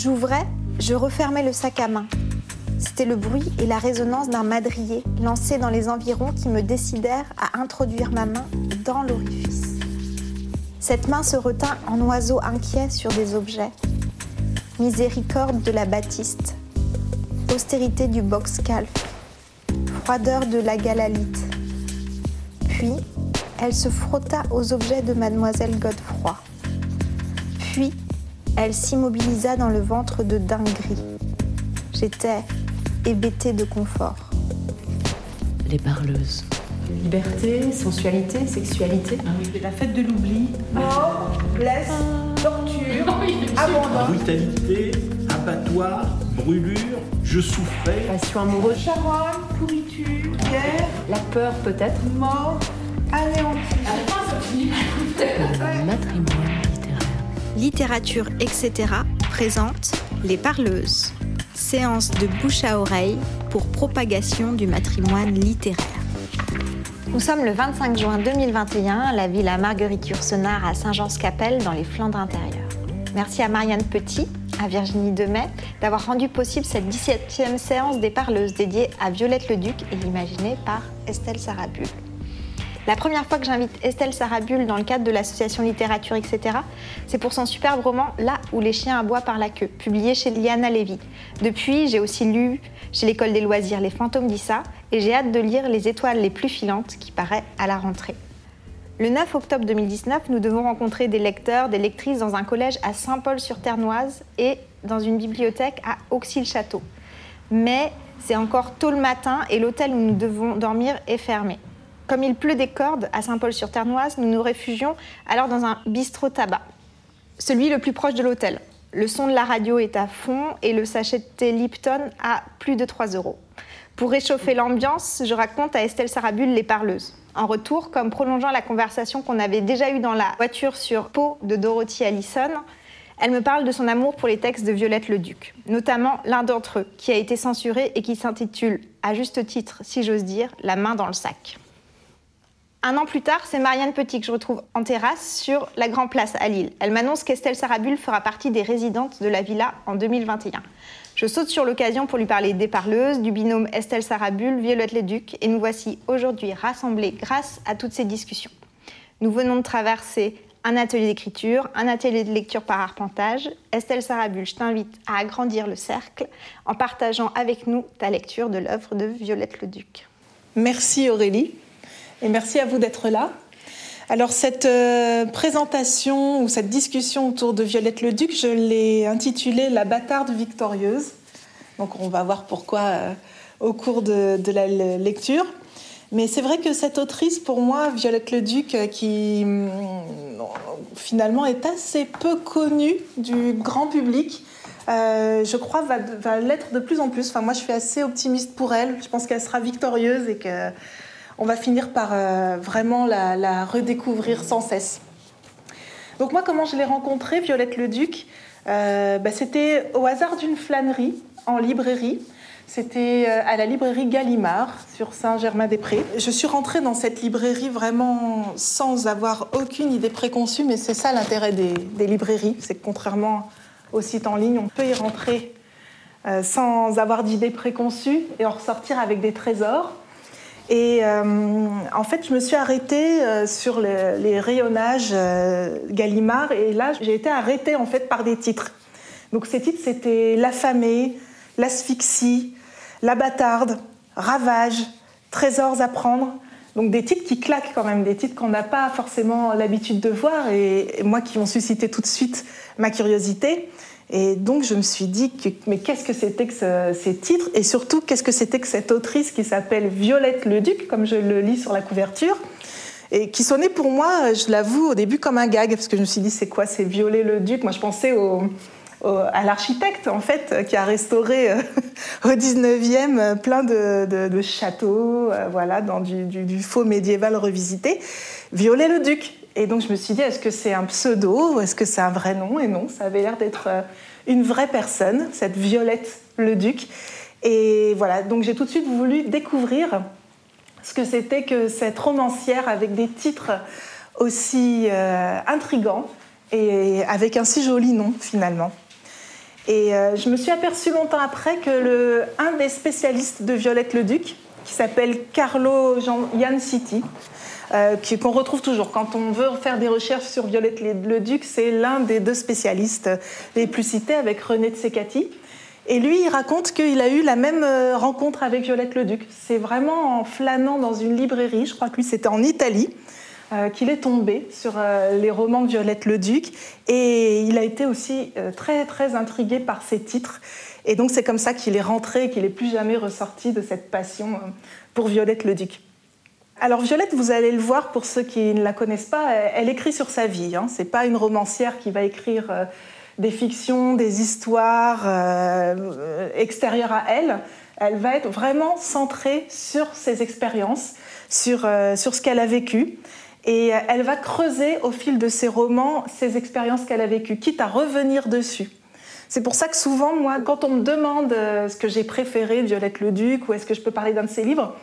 J'ouvrais, je refermais le sac à main. C'était le bruit et la résonance d'un madrier lancé dans les environs qui me décidèrent à introduire ma main dans l'orifice. Cette main se retint en oiseau inquiet sur des objets. Miséricorde de la Baptiste, austérité du box calf, froideur de la galalite. Puis, elle se frotta aux objets de mademoiselle Godefroy. Elle s'immobilisa dans le ventre de dinguerie. J'étais hébétée de confort. Les parleuses. Liberté, sensualité, sexualité. Ah oui, la fête de l'oubli. Mort, blesse, torture, abandon. Brutalité, abattoir, brûlure, je souffrais. Passion amoureuse. Charogne, pourriture, guerre, La peur peut-être. mort, anéanti. Le matrimoine littéraire. Littérature, etc. présente Les Parleuses. Séance de bouche à oreille pour propagation du matrimoine littéraire. Nous sommes le 25 juin 2021 à la villa Marguerite Yourcenar à Saint-Jean-Scapelle dans les Flandres intérieures. Merci à Marianne Petit, à Virginie Demet d'avoir rendu possible cette 17e séance des Parleuses dédiée à Violette Leduc et imaginée par Estelle Sarabul. La première fois que j'invite Estelle Sarabul dans le cadre de l'association littérature, etc., c'est pour son superbe roman Là où les chiens aboient par la queue, publié chez Liana Lévy. Depuis, j'ai aussi lu chez l'école des loisirs Les fantômes d'Issa et j'ai hâte de lire Les étoiles les plus filantes qui paraît à la rentrée. Le 9 octobre 2019, nous devons rencontrer des lecteurs, des lectrices dans un collège à Saint-Paul-sur-Ternoise et dans une bibliothèque à Auxy-le-Château. Mais c'est encore tôt le matin et l'hôtel où nous devons dormir est fermé. Comme il pleut des cordes à Saint-Paul-sur-Ternoise, nous nous réfugions alors dans un bistrot tabac, celui le plus proche de l'hôtel. Le son de la radio est à fond et le sachet de thé Lipton à plus de 3 euros. Pour réchauffer l'ambiance, je raconte à Estelle Sarabul les parleuses. En retour, comme prolongeant la conversation qu'on avait déjà eue dans la voiture sur Pau de Dorothy Allison, elle me parle de son amour pour les textes de Violette Leduc, notamment l'un d'entre eux qui a été censuré et qui s'intitule, à juste titre si j'ose dire, La main dans le sac. Un an plus tard, c'est Marianne Petit que je retrouve en terrasse sur la Grand Place à Lille. Elle m'annonce qu'Estelle Sarabul fera partie des résidentes de la villa en 2021. Je saute sur l'occasion pour lui parler des parleuses, du binôme Estelle Sarabul, Violette Leduc, et nous voici aujourd'hui rassemblés grâce à toutes ces discussions. Nous venons de traverser un atelier d'écriture, un atelier de lecture par arpentage. Estelle Sarabul, je t'invite à agrandir le cercle en partageant avec nous ta lecture de l'œuvre de Violette Leduc. Merci Aurélie et merci à vous d'être là. Alors cette euh, présentation ou cette discussion autour de Violette Leduc, je l'ai intitulée La bâtarde victorieuse. Donc on va voir pourquoi euh, au cours de, la le- lecture. Mais c'est vrai que cette autrice, pour moi, Violette Leduc, euh, qui hum, finalement est assez peu connue du grand public, euh, je crois va, va l'être de plus en plus. Enfin, moi, je suis assez optimiste pour elle. Je pense qu'elle sera victorieuse et que on va finir par euh, vraiment la, redécouvrir sans cesse. Donc moi, comment je l'ai rencontrée, Violette Leduc? Euh, bah, C'était au hasard d'une flânerie en librairie. C'était euh, à la librairie Gallimard sur Saint-Germain-des-Prés. Je suis rentrée dans cette librairie vraiment sans avoir aucune idée préconçue, mais c'est ça l'intérêt des, librairies, c'est que contrairement aux sites en ligne, on peut y rentrer euh, sans avoir d'idées préconçues et en ressortir avec des trésors. Et euh, en fait, je me suis arrêtée euh, sur le- les rayonnages euh, Gallimard et là, j'ai été arrêtée en fait par des titres. Donc ces titres, c'était L'affamée, L'asphyxie, La bâtarde, Ravage, Trésors à prendre. Donc des titres qui claquent quand même, des titres qu'on n'a pas forcément l'habitude de voir et, et moi qui ont suscité tout de suite ma curiosité. Et donc je me suis dit, mais qu'est-ce que c'était que ce- ces titres? Et surtout, qu'est-ce que c'était que cette autrice qui s'appelle Violette Leduc, comme je le lis sur la couverture et qui sonnait pour moi, je l'avoue, au début comme un gag, parce que je me suis dit, c'est quoi, c'est Violet le Duc Moi, je pensais au, à l'architecte, en fait, qui a restauré euh, au 19e euh, plein de, châteaux, euh, voilà, dans du, faux médiéval revisité. Violet le Duc. Et donc, je me suis dit, est-ce que c'est un pseudo ou est-ce que c'est un vrai nom? Et non, ça avait l'air d'être euh, une vraie personne, cette Violette le Duc. Et voilà, donc j'ai tout de suite voulu découvrir ce que c'était que cette romancière avec des titres aussi euh, intrigants et avec un si joli nom finalement. Et euh, je me suis aperçue longtemps après que le, un des spécialistes de Violette le Duc, qui s'appelle Carlo Yann City, euh, qu'on retrouve toujours. Quand on veut faire des recherches sur Violette le Duc, c'est l'un des deux spécialistes les plus cités avec René de Secati. Et lui, il raconte qu'il a eu la même euh, rencontre avec Violette le Duc. C'est vraiment en flânant dans une librairie, je crois que lui c'était en Italie, euh, qu'il est tombé sur les romans de Violette le Duc. Et il a été aussi très très intrigué par ses titres. Et donc c'est comme ça qu'il est rentré et qu'il n'est plus jamais ressorti de cette passion pour Violette le Duc. Alors Violette, vous allez le voir pour ceux qui ne la connaissent pas, elle écrit sur sa vie. Hein. C'est pas une romancière qui va écrire euh, des fictions, des histoires euh, extérieures à elle. Elle va être vraiment centrée sur ses expériences, sur, euh, sur ce qu'elle a vécu. Et elle va creuser au fil de ses romans ces expériences qu'elle a vécues, quitte à revenir dessus. C'est pour ça que souvent, moi, quand on me demande ce que j'ai préféré Violette le Duc ou est-ce que je peux parler d'un de ses livres,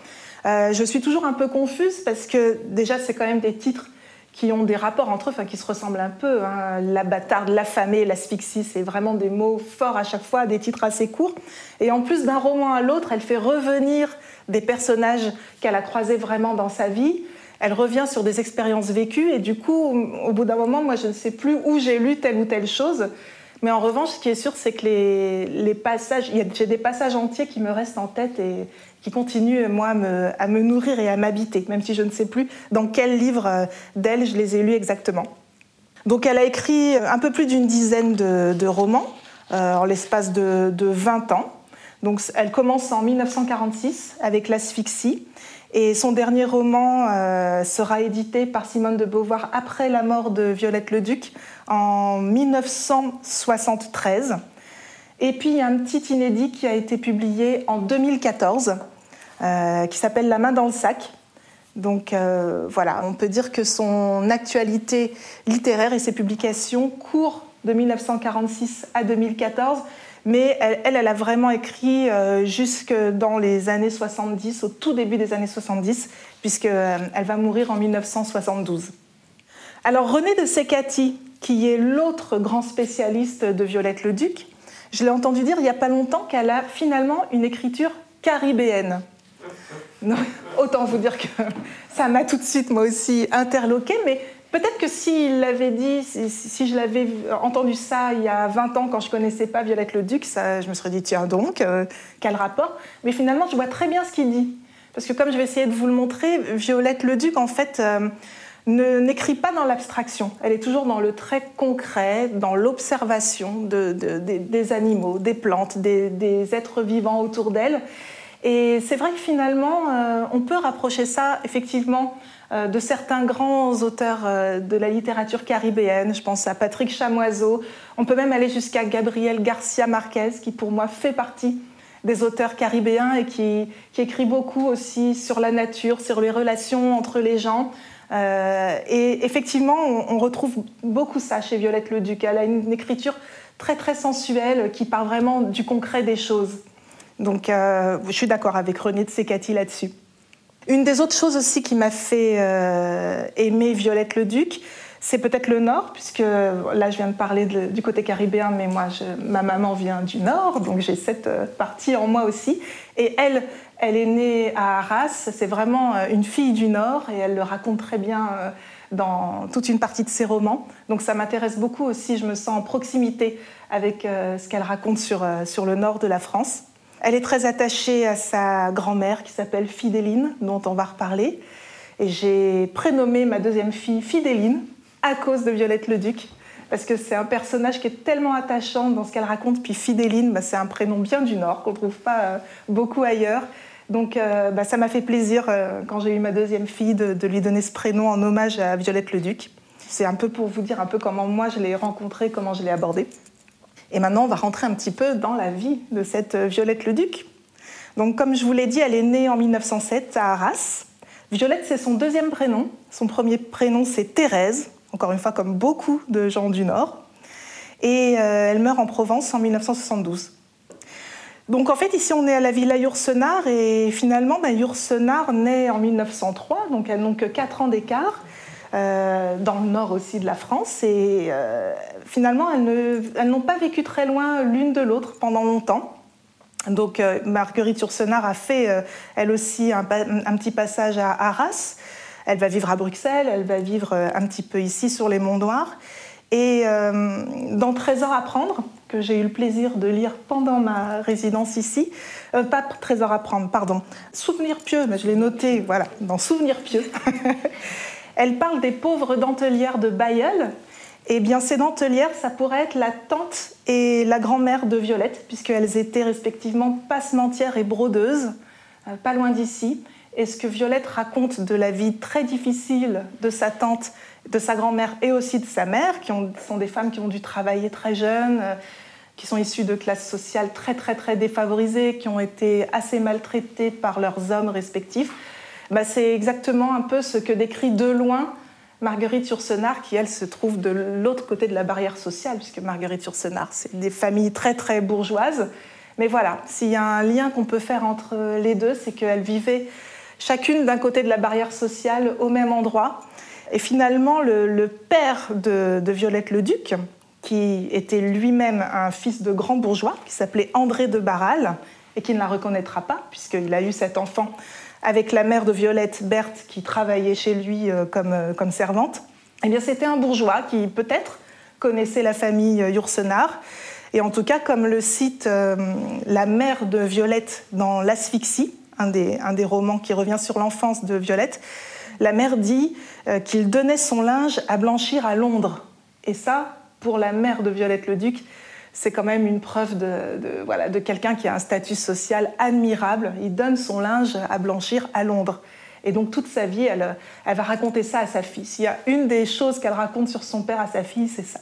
euh, je suis toujours un peu confuse parce que déjà, c'est quand même des titres qui ont des rapports entre eux, enfin qui se ressemblent un peu. Hein. La bâtarde, l'affamé, l'asphyxie, c'est vraiment des mots forts à chaque fois, des titres assez courts. Et en plus d'un roman à l'autre, elle fait revenir des personnages qu'elle a croisés vraiment dans sa vie. Elle revient sur des expériences vécues et du coup, au bout d'un moment, moi, je ne sais plus où j'ai lu telle ou telle chose. Mais en revanche, ce qui est sûr, c'est que les, les passages, j'ai des passages entiers qui me restent en tête et, qui continue, moi, à me, nourrir et à m'habiter, même si je ne sais plus dans quel livre euh, d'elle je les ai lus exactement. Donc elle a écrit un peu plus d'une dizaine de, romans euh, en l'espace de, 20 ans. Donc elle commence en 1946 avec L'Asphyxie et son dernier roman euh, sera édité par Simone de Beauvoir après la mort de Violette le Duc en 1973. Et puis il y a un petit inédit qui a été publié en 2014 euh, qui s'appelle La main dans le sac. Donc euh, voilà, on peut dire que son actualité littéraire et ses publications courent de 1946 à 2014, mais elle, elle, a vraiment écrit euh, jusque dans les années 70, au tout début des années 70, puisqu'elle elle va mourir en 1972. Alors René de Secati, qui est l'autre grand spécialiste de Violette le Duc, je l'ai entendu dire il n'y a pas longtemps qu'elle a finalement une écriture caribéenne. Autant vous dire que ça m'a tout de suite, moi aussi, interloqué, mais peut-être que s'il l'avait dit, si, je l'avais entendu ça il y a 20 ans, quand je connaissais pas Violette le Duc, je me serais dit, tiens donc, euh, quel rapport Mais finalement, je vois très bien ce qu'il dit. Parce que comme je vais essayer de vous le montrer, Violette le Duc, en fait, euh, n'écrit pas dans l'abstraction. Elle est toujours dans le très concret, dans l'observation des animaux, des plantes, des êtres vivants autour d'elle. Et c'est vrai que finalement, euh, on peut rapprocher ça effectivement euh, de certains grands auteurs euh, de la littérature caribéenne. Je pense à Patrick Chamoiseau. On peut même aller jusqu'à Gabriel Garcia Marquez, qui pour moi fait partie des auteurs caribéens et qui, écrit beaucoup aussi sur la nature, sur les relations entre les gens. et effectivement, on, retrouve beaucoup ça chez Violette Le Duc. Elle a une écriture très très sensuelle qui parle vraiment du concret des choses. Donc euh, je suis d'accord avec René de Secati là-dessus. Une des autres choses aussi qui m'a fait euh, aimer Violette le Duc, c'est peut-être le Nord, puisque là je viens de parler du côté caribéen, mais moi ma maman vient du Nord, donc j'ai cette euh, partie en moi aussi. Et elle, elle est née à Arras, c'est vraiment une fille du Nord, et elle le raconte très bien dans toute une partie de ses romans. Donc ça m'intéresse beaucoup aussi, je me sens en proximité avec ce qu'elle raconte sur, sur le Nord de la France. Elle est très attachée à sa grand-mère qui s'appelle Fidéline, dont on va reparler. Et j'ai prénommé ma deuxième fille Fidéline à cause de Violette le Duc, parce que c'est un personnage qui est tellement attachant dans ce qu'elle raconte. Puis Fidéline, bah, c'est un prénom bien du Nord qu'on ne trouve pas euh, beaucoup ailleurs. Donc euh, bah, ça m'a fait plaisir euh, quand j'ai eu ma deuxième fille de, de, lui donner ce prénom en hommage à Violette le Duc. C'est un peu pour vous dire un peu comment moi je l'ai rencontrée, comment je l'ai abordée. Et maintenant, on va rentrer un petit peu dans la vie de cette Violette le Duc. Donc, comme je vous l'ai dit, elle est née en 1907 à Arras. Violette, c'est son deuxième prénom. Son premier prénom, c'est Thérèse, encore une fois, comme beaucoup de gens du Nord. Et euh, elle meurt en Provence en 1972. Donc en fait, ici, on est à la villa Yourcenar et finalement, ben, naît en 1903, donc elles n'ont que 4 ans d'écart. Euh, dans le nord aussi de la France. Et euh, finalement, elles n'ont pas vécu très loin l'une de l'autre pendant longtemps. Donc Marguerite Yourcenar a fait elle aussi un, petit passage à Arras. Elle va vivre à Bruxelles, elle va vivre un petit peu ici sur les Monts Noirs. Et dans Trésor à prendre, que j'ai eu le plaisir de lire pendant ma résidence ici, pas Trésor à prendre, pardon, Souvenir pieux, mais je l'ai noté, voilà, dans Souvenir pieux. Elle parle des pauvres dentelières de Bayeul. Eh bien, ces dentelières, ça pourrait être la tante et la grand-mère de Violette, puisqu'elles étaient respectivement passementières et brodeuses, euh, pas loin d'ici. Et ce que Violette raconte de la vie très difficile de sa tante, de sa grand-mère et aussi de sa mère, qui sont des femmes qui ont dû travailler très jeunes, euh, qui sont issues de classes sociales très très très défavorisées, qui ont été assez maltraitées par leurs hommes respectifs, bah, c'est exactement un peu ce que décrit de loin Marguerite Yourcenar, qui elle se trouve de l'autre côté de la barrière sociale, puisque Marguerite Yourcenar, c'est des familles très très bourgeoises. Mais voilà, s'il y a un lien qu'on peut faire entre les deux, c'est qu'elles vivaient chacune d'un côté de la barrière sociale au même endroit. Et finalement, le, père de, de Violette le Duc, qui était lui-même un fils de grand bourgeois, qui s'appelait André de Barral, et qui ne la reconnaîtra pas, puisqu'il a eu cet enfant avec la mère de Violette, Berthe, qui travaillait chez lui euh, comme, euh, comme servante, eh bien c'était un bourgeois qui peut-être connaissait la famille euh, Yourcenar. Et en tout cas, comme le cite la mère de Violette dans L'Asphyxie, un des, un des romans qui revient sur l'enfance de Violette, la mère dit qu'il donnait son linge à blanchir à Londres. Et ça, pour la mère de Violette le Duc, c'est quand même une preuve de, voilà, de quelqu'un qui a un statut social admirable. Il donne son linge à blanchir à Londres. Et donc toute sa vie, elle, va raconter ça à sa fille. S'il y a une des choses qu'elle raconte sur son père à sa fille, c'est ça.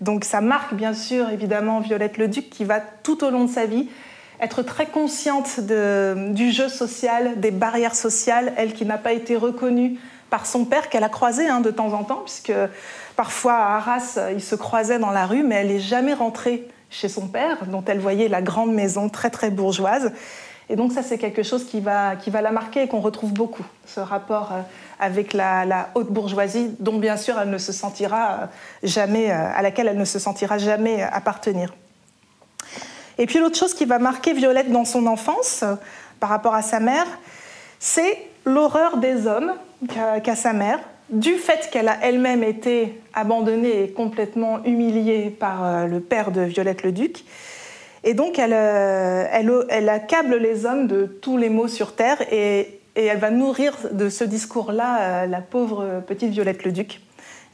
Donc ça marque bien sûr évidemment Violette le Duc qui va tout au long de sa vie être très consciente du jeu social, des barrières sociales, elle qui n'a pas été reconnue par son père qu'elle a croisé hein, de temps en temps, puisque Parfois, à Arras, ils se croisaient dans la rue, mais elle n'est jamais rentrée chez son père, dont elle voyait la grande maison très très bourgeoise. Et donc ça, c'est quelque chose qui va, qui va la marquer et qu'on retrouve beaucoup, ce rapport euh, avec la, haute bourgeoisie, dont bien sûr elle ne se sentira euh, jamais, euh, à laquelle elle ne se sentira jamais appartenir. Et puis l'autre chose qui va marquer Violette dans son enfance, par rapport à sa mère, c'est l'horreur des hommes qu'a sa mère, du fait qu'elle a elle-même été abandonnée et complètement humiliée par euh, le père de Violette le Duc. Et donc, elle, euh, elle, accable les hommes de tous les maux sur Terre et, elle va nourrir de ce discours-là euh, la pauvre petite Violette le Duc.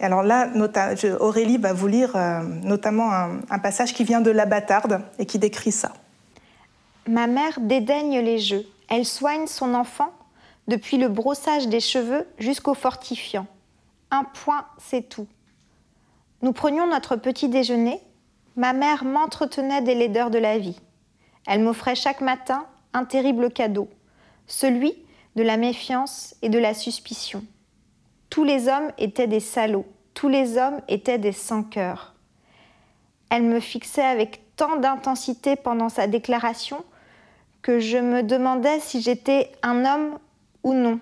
Et alors là, Aurélie va vous lire notamment un, un passage qui vient de La Bâtarde et qui décrit ça. Ma mère dédaigne les jeux. Elle soigne son enfant depuis le brossage des cheveux jusqu'au fortifiant. Un point, c'est tout. Nous prenions notre petit déjeuner. Ma mère m'entretenait des laideurs de la vie. Elle m'offrait chaque matin un terrible cadeau, celui de la méfiance et de la suspicion. Tous les hommes étaient des salauds, tous les hommes étaient des sans-cœurs. Elle me fixait avec tant d'intensité pendant sa déclaration que je me demandais si j'étais un homme ou non.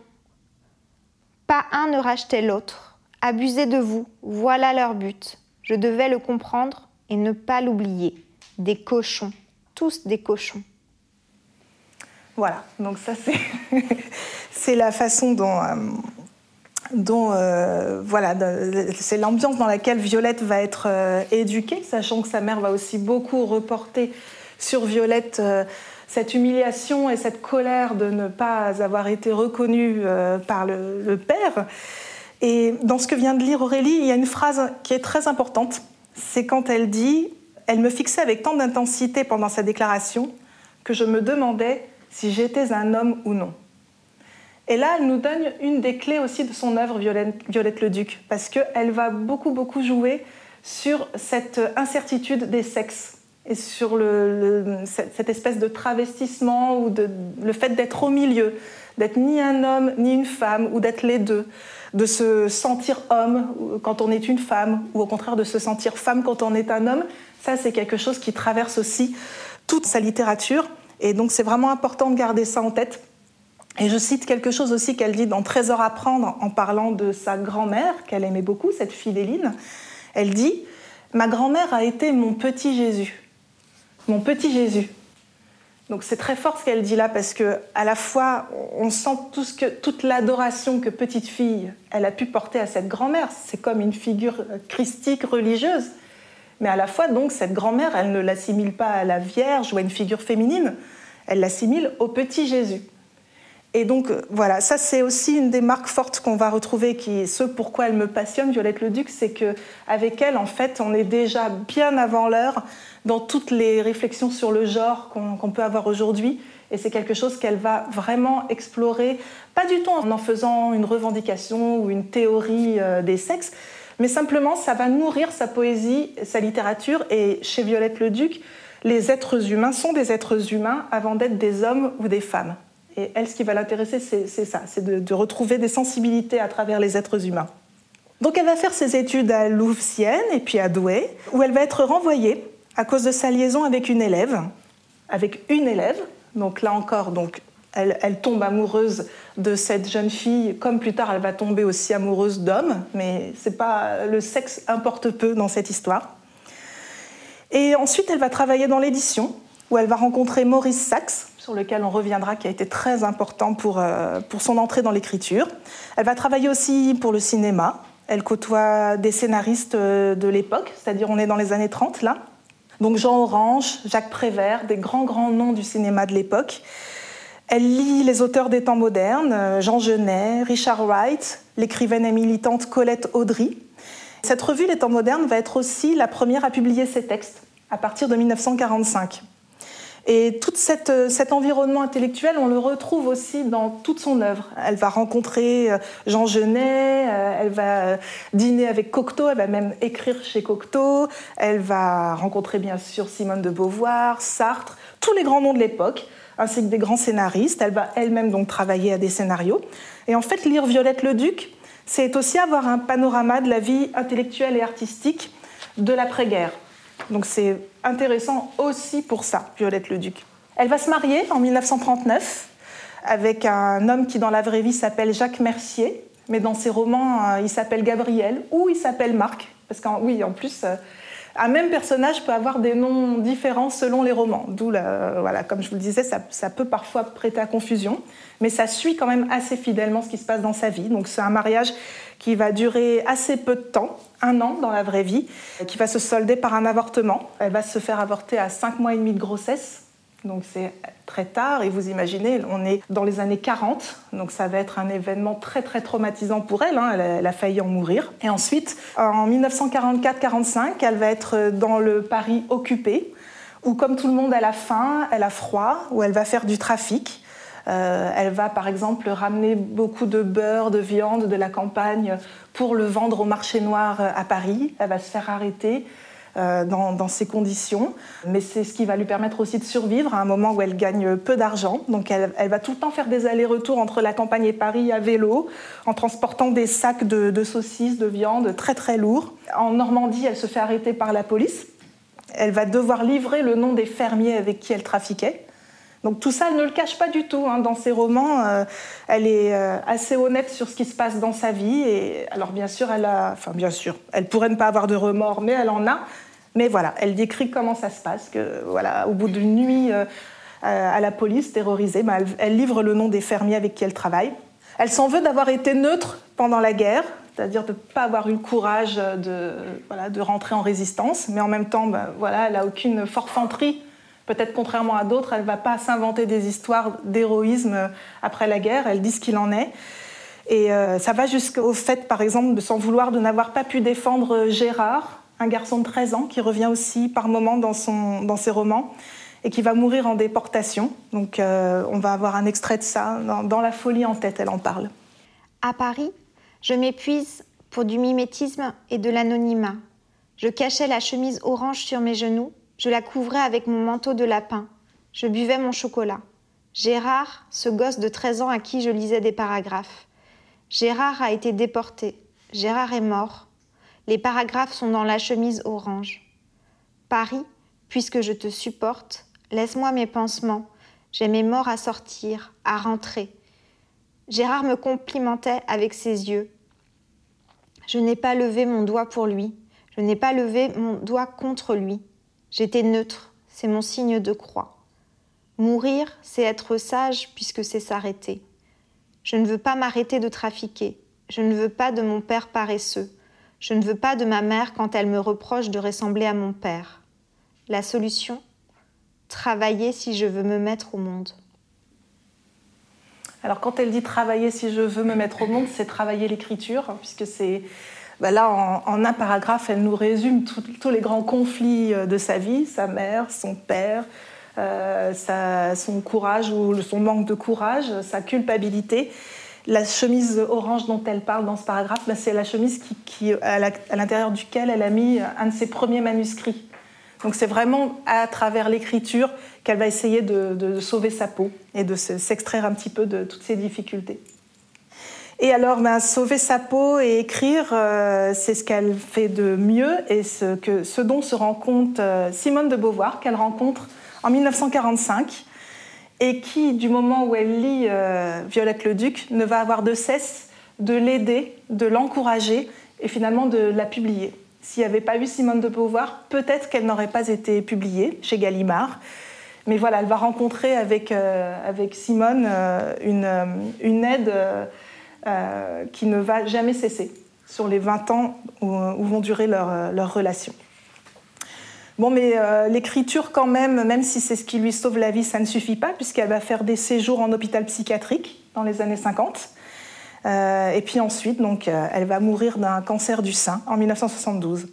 Pas un ne rachetait l'autre. Abuser de vous, voilà leur but. Je devais le comprendre et ne pas l'oublier. Des cochons, tous des cochons. Voilà, donc ça c'est la façon dont, euh, euh, voilà, c'est l'ambiance dans laquelle Violette va être euh, éduquée, sachant que sa mère va aussi beaucoup reporter sur Violette cette humiliation et cette colère de ne pas avoir été reconnue euh, par le, père. Et dans ce que vient de lire Aurélie, il y a une phrase qui est très importante. C'est quand elle dit Elle me fixait avec tant d'intensité pendant sa déclaration que je me demandais si j'étais un homme ou non. Et là, elle nous donne une des clés aussi de son œuvre, Violette, Violette le Duc, parce qu'elle va beaucoup, beaucoup jouer sur cette incertitude des sexes et sur cette espèce de travestissement ou de, le fait d'être au milieu, d'être ni un homme ni une femme ou d'être les deux, de se sentir homme quand on est une femme ou au contraire de se sentir femme quand on est un homme, ça c'est quelque chose qui traverse aussi toute sa littérature et donc c'est vraiment important de garder ça en tête. Et je cite quelque chose aussi qu'elle dit dans Trésor à prendre en parlant de sa grand-mère, qu'elle aimait beaucoup, cette Fidéline. Elle dit Ma grand-mère a été mon petit Jésus. Mon petit Jésus. Donc c'est très fort ce qu'elle dit là parce que à la fois on sent tout ce que, toute l'adoration que petite fille elle a pu porter à cette grand-mère. C'est comme une figure christique religieuse. Mais à la fois donc cette grand-mère elle ne l'assimile pas à la Vierge ou à une figure féminine. Elle l'assimile au petit Jésus. Et donc voilà, ça c'est aussi une des marques fortes qu'on va retrouver, qui ce pourquoi elle me passionne, Violette Leduc, c'est que avec elle en fait on est déjà bien avant l'heure dans toutes les réflexions sur le genre qu'on peut avoir aujourd'hui. Et c'est quelque chose qu'elle va vraiment explorer, pas du tout en en faisant une revendication ou une théorie euh, des sexes, mais simplement ça va nourrir sa poésie, sa littérature. Et chez Violette Leduc, les êtres humains sont des êtres humains avant d'être des hommes ou des femmes. Et elle, ce qui va l'intéresser, c'est ça, c'est de, retrouver des sensibilités à travers les êtres humains. Donc elle va faire ses études à Louvciennes et puis à Douai, où elle va être renvoyée à cause de sa liaison avec une élève, avec une élève. Donc là encore, donc elle, tombe amoureuse de cette jeune fille, comme plus tard elle va tomber aussi amoureuse d'hommes, mais c'est pas le sexe importe peu dans cette histoire. Et ensuite, elle va travailler dans l'édition, où elle va rencontrer Maurice Sachs, sur lequel on reviendra, qui a été très important pour, euh, pour son entrée dans l'écriture. Elle va travailler aussi pour le cinéma. Elle côtoie des scénaristes euh, de l'époque, c'est-à-dire on est dans les années 30 là. Donc Jean Orange, Jacques Prévert, des grands grands noms du cinéma de l'époque. Elle lit les auteurs des temps modernes, euh, Jean Genet, Richard Wright, l'écrivaine et militante Colette Audry. Cette revue Les temps modernes va être aussi la première à publier ses textes à partir de 1945. Et tout euh, cet environnement intellectuel, on le retrouve aussi dans toute son œuvre. Elle va rencontrer euh, Jean Genet, euh, elle va dîner avec Cocteau, elle va même écrire chez Cocteau, elle va rencontrer bien sûr Simone de Beauvoir, Sartre, tous les grands noms de l'époque, ainsi que des grands scénaristes. Elle va elle-même donc travailler à des scénarios. Et en fait, lire Violette le Duc, c'est aussi avoir un panorama de la vie intellectuelle et artistique de l'après-guerre. Donc c'est intéressant aussi pour ça, Violette Leduc. Elle va se marier en 1939 avec un homme qui dans la vraie vie s'appelle Jacques Mercier, mais dans ses romans euh, il s'appelle Gabriel ou il s'appelle Marc, parce qu'en oui en plus euh, un même personnage peut avoir des noms différents selon les romans. D'où, voilà, comme je vous le disais, ça, ça, peut parfois prêter à confusion, mais ça suit quand même assez fidèlement ce qui se passe dans sa vie. Donc c'est un mariage qui va durer assez peu de temps, un an dans la vraie vie, qui va se solder par un avortement. Elle va se faire avorter à 5 mois et demi de grossesse, donc c'est très tard et vous imaginez, on est dans les années 40, donc ça va être un événement très très traumatisant pour elle, hein. elle, a, failli en mourir. Et ensuite, en 1944-45, elle va être dans le Paris occupé, où comme tout le monde, elle a faim, elle a froid, où elle va faire du trafic. Euh, elle va par exemple ramener beaucoup de beurre, de viande de la campagne pour le vendre au marché noir euh, à Paris. Elle va se faire arrêter. Euh, dans, ces conditions. Mais c'est ce qui va lui permettre aussi de survivre à un moment où elle gagne peu d'argent. Donc elle, va tout le temps faire des allers-retours entre la campagne et Paris à vélo, en transportant des sacs de, de saucisses, de viande très très lourds. En Normandie, elle se fait arrêter par la police. Elle va devoir livrer le nom des fermiers avec qui elle trafiquait. Donc tout ça, elle ne le cache pas du tout hein. dans ses romans. Euh, elle est euh, assez honnête sur ce qui se passe dans sa vie. Et alors bien sûr, elle a, enfin bien sûr, elle pourrait ne pas avoir de remords, mais elle en a. Mais voilà, elle décrit comment ça se passe. Que voilà, au bout d'une nuit euh, à la police, terrorisée, bah, elle, livre le nom des fermiers avec qui elle travaille. Elle s'en veut d'avoir été neutre pendant la guerre, c'est-à-dire de ne pas avoir eu le courage de, voilà, de rentrer en résistance, mais en même temps, bah, voilà, elle n'a aucune forfanterie Peut-être contrairement à d'autres, elle ne va pas s'inventer des histoires d'héroïsme après la guerre, elle dit ce qu'il en est. Et euh, ça va jusqu'au fait, par exemple, de s'en vouloir de n'avoir pas pu défendre Gérard, un garçon de 13 ans qui revient aussi par moments dans ses romans et qui va mourir en déportation. Donc euh, on va avoir un extrait de ça. Dans, dans La folie en tête, elle en parle. À Paris, je m'épuise pour du mimétisme et de l'anonymat. Je cachais la chemise orange sur mes genoux je la couvrais avec mon manteau de lapin. Je buvais mon chocolat. Gérard, ce gosse de 13 ans à qui je lisais des paragraphes. Gérard a été déporté. Gérard est mort. Les paragraphes sont dans la chemise orange. Paris, puisque je te supporte, laisse-moi mes pansements. J'ai mes morts à sortir, à rentrer. Gérard me complimentait avec ses yeux. Je n'ai pas levé mon doigt pour lui, je n'ai pas levé mon doigt contre lui. J'étais neutre, c'est mon signe de croix. Mourir, c'est être sage puisque c'est s'arrêter. Je ne veux pas m'arrêter de trafiquer, je ne veux pas de mon père paresseux, je ne veux pas de ma mère quand elle me reproche de ressembler à mon père. La solution? Travailler si je veux me mettre au monde. Alors quand elle dit travailler si je veux me mettre au monde, c'est travailler l'écriture, hein, puisque c'est bah là en, un paragraphe, elle nous résume tous les grands conflits euh, de sa vie, sa mère, son père, euh, son courage ou son manque de courage, sa culpabilité. La chemise orange dont elle parle dans ce paragraphe, bah, c'est la chemise qui, à l'intérieur duquel elle a mis un de ses premiers manuscrits. Donc c'est vraiment à travers l'écriture qu'elle va essayer de, sauver sa peau et de s'extraire un petit peu de toutes ces difficultés. Et alors, ben, sauver sa peau et écrire, euh, c'est ce qu'elle fait de mieux et ce, que, ce dont se rend compte euh, Simone de Beauvoir, qu'elle rencontre en 1945 et qui, du moment où elle lit euh, Violette le Duc, ne va avoir de cesse de l'aider, de l'encourager et finalement de la publier. S'il n'y avait pas eu Simone de Beauvoir, peut-être qu'elle n'aurait pas été publiée chez Gallimard. Mais voilà, elle va rencontrer avec, euh, avec Simone une, une, aide qui ne va jamais cesser sur les 20 ans où, vont durer leurs leur relations. Bon, mais l'écriture, quand même, même si c'est ce qui lui sauve la vie, ça ne suffit pas, puisqu'elle va faire des séjours en hôpital psychiatrique dans les années 50. Euh, et puis ensuite, donc, euh, elle va mourir d'un cancer du sein en 1972.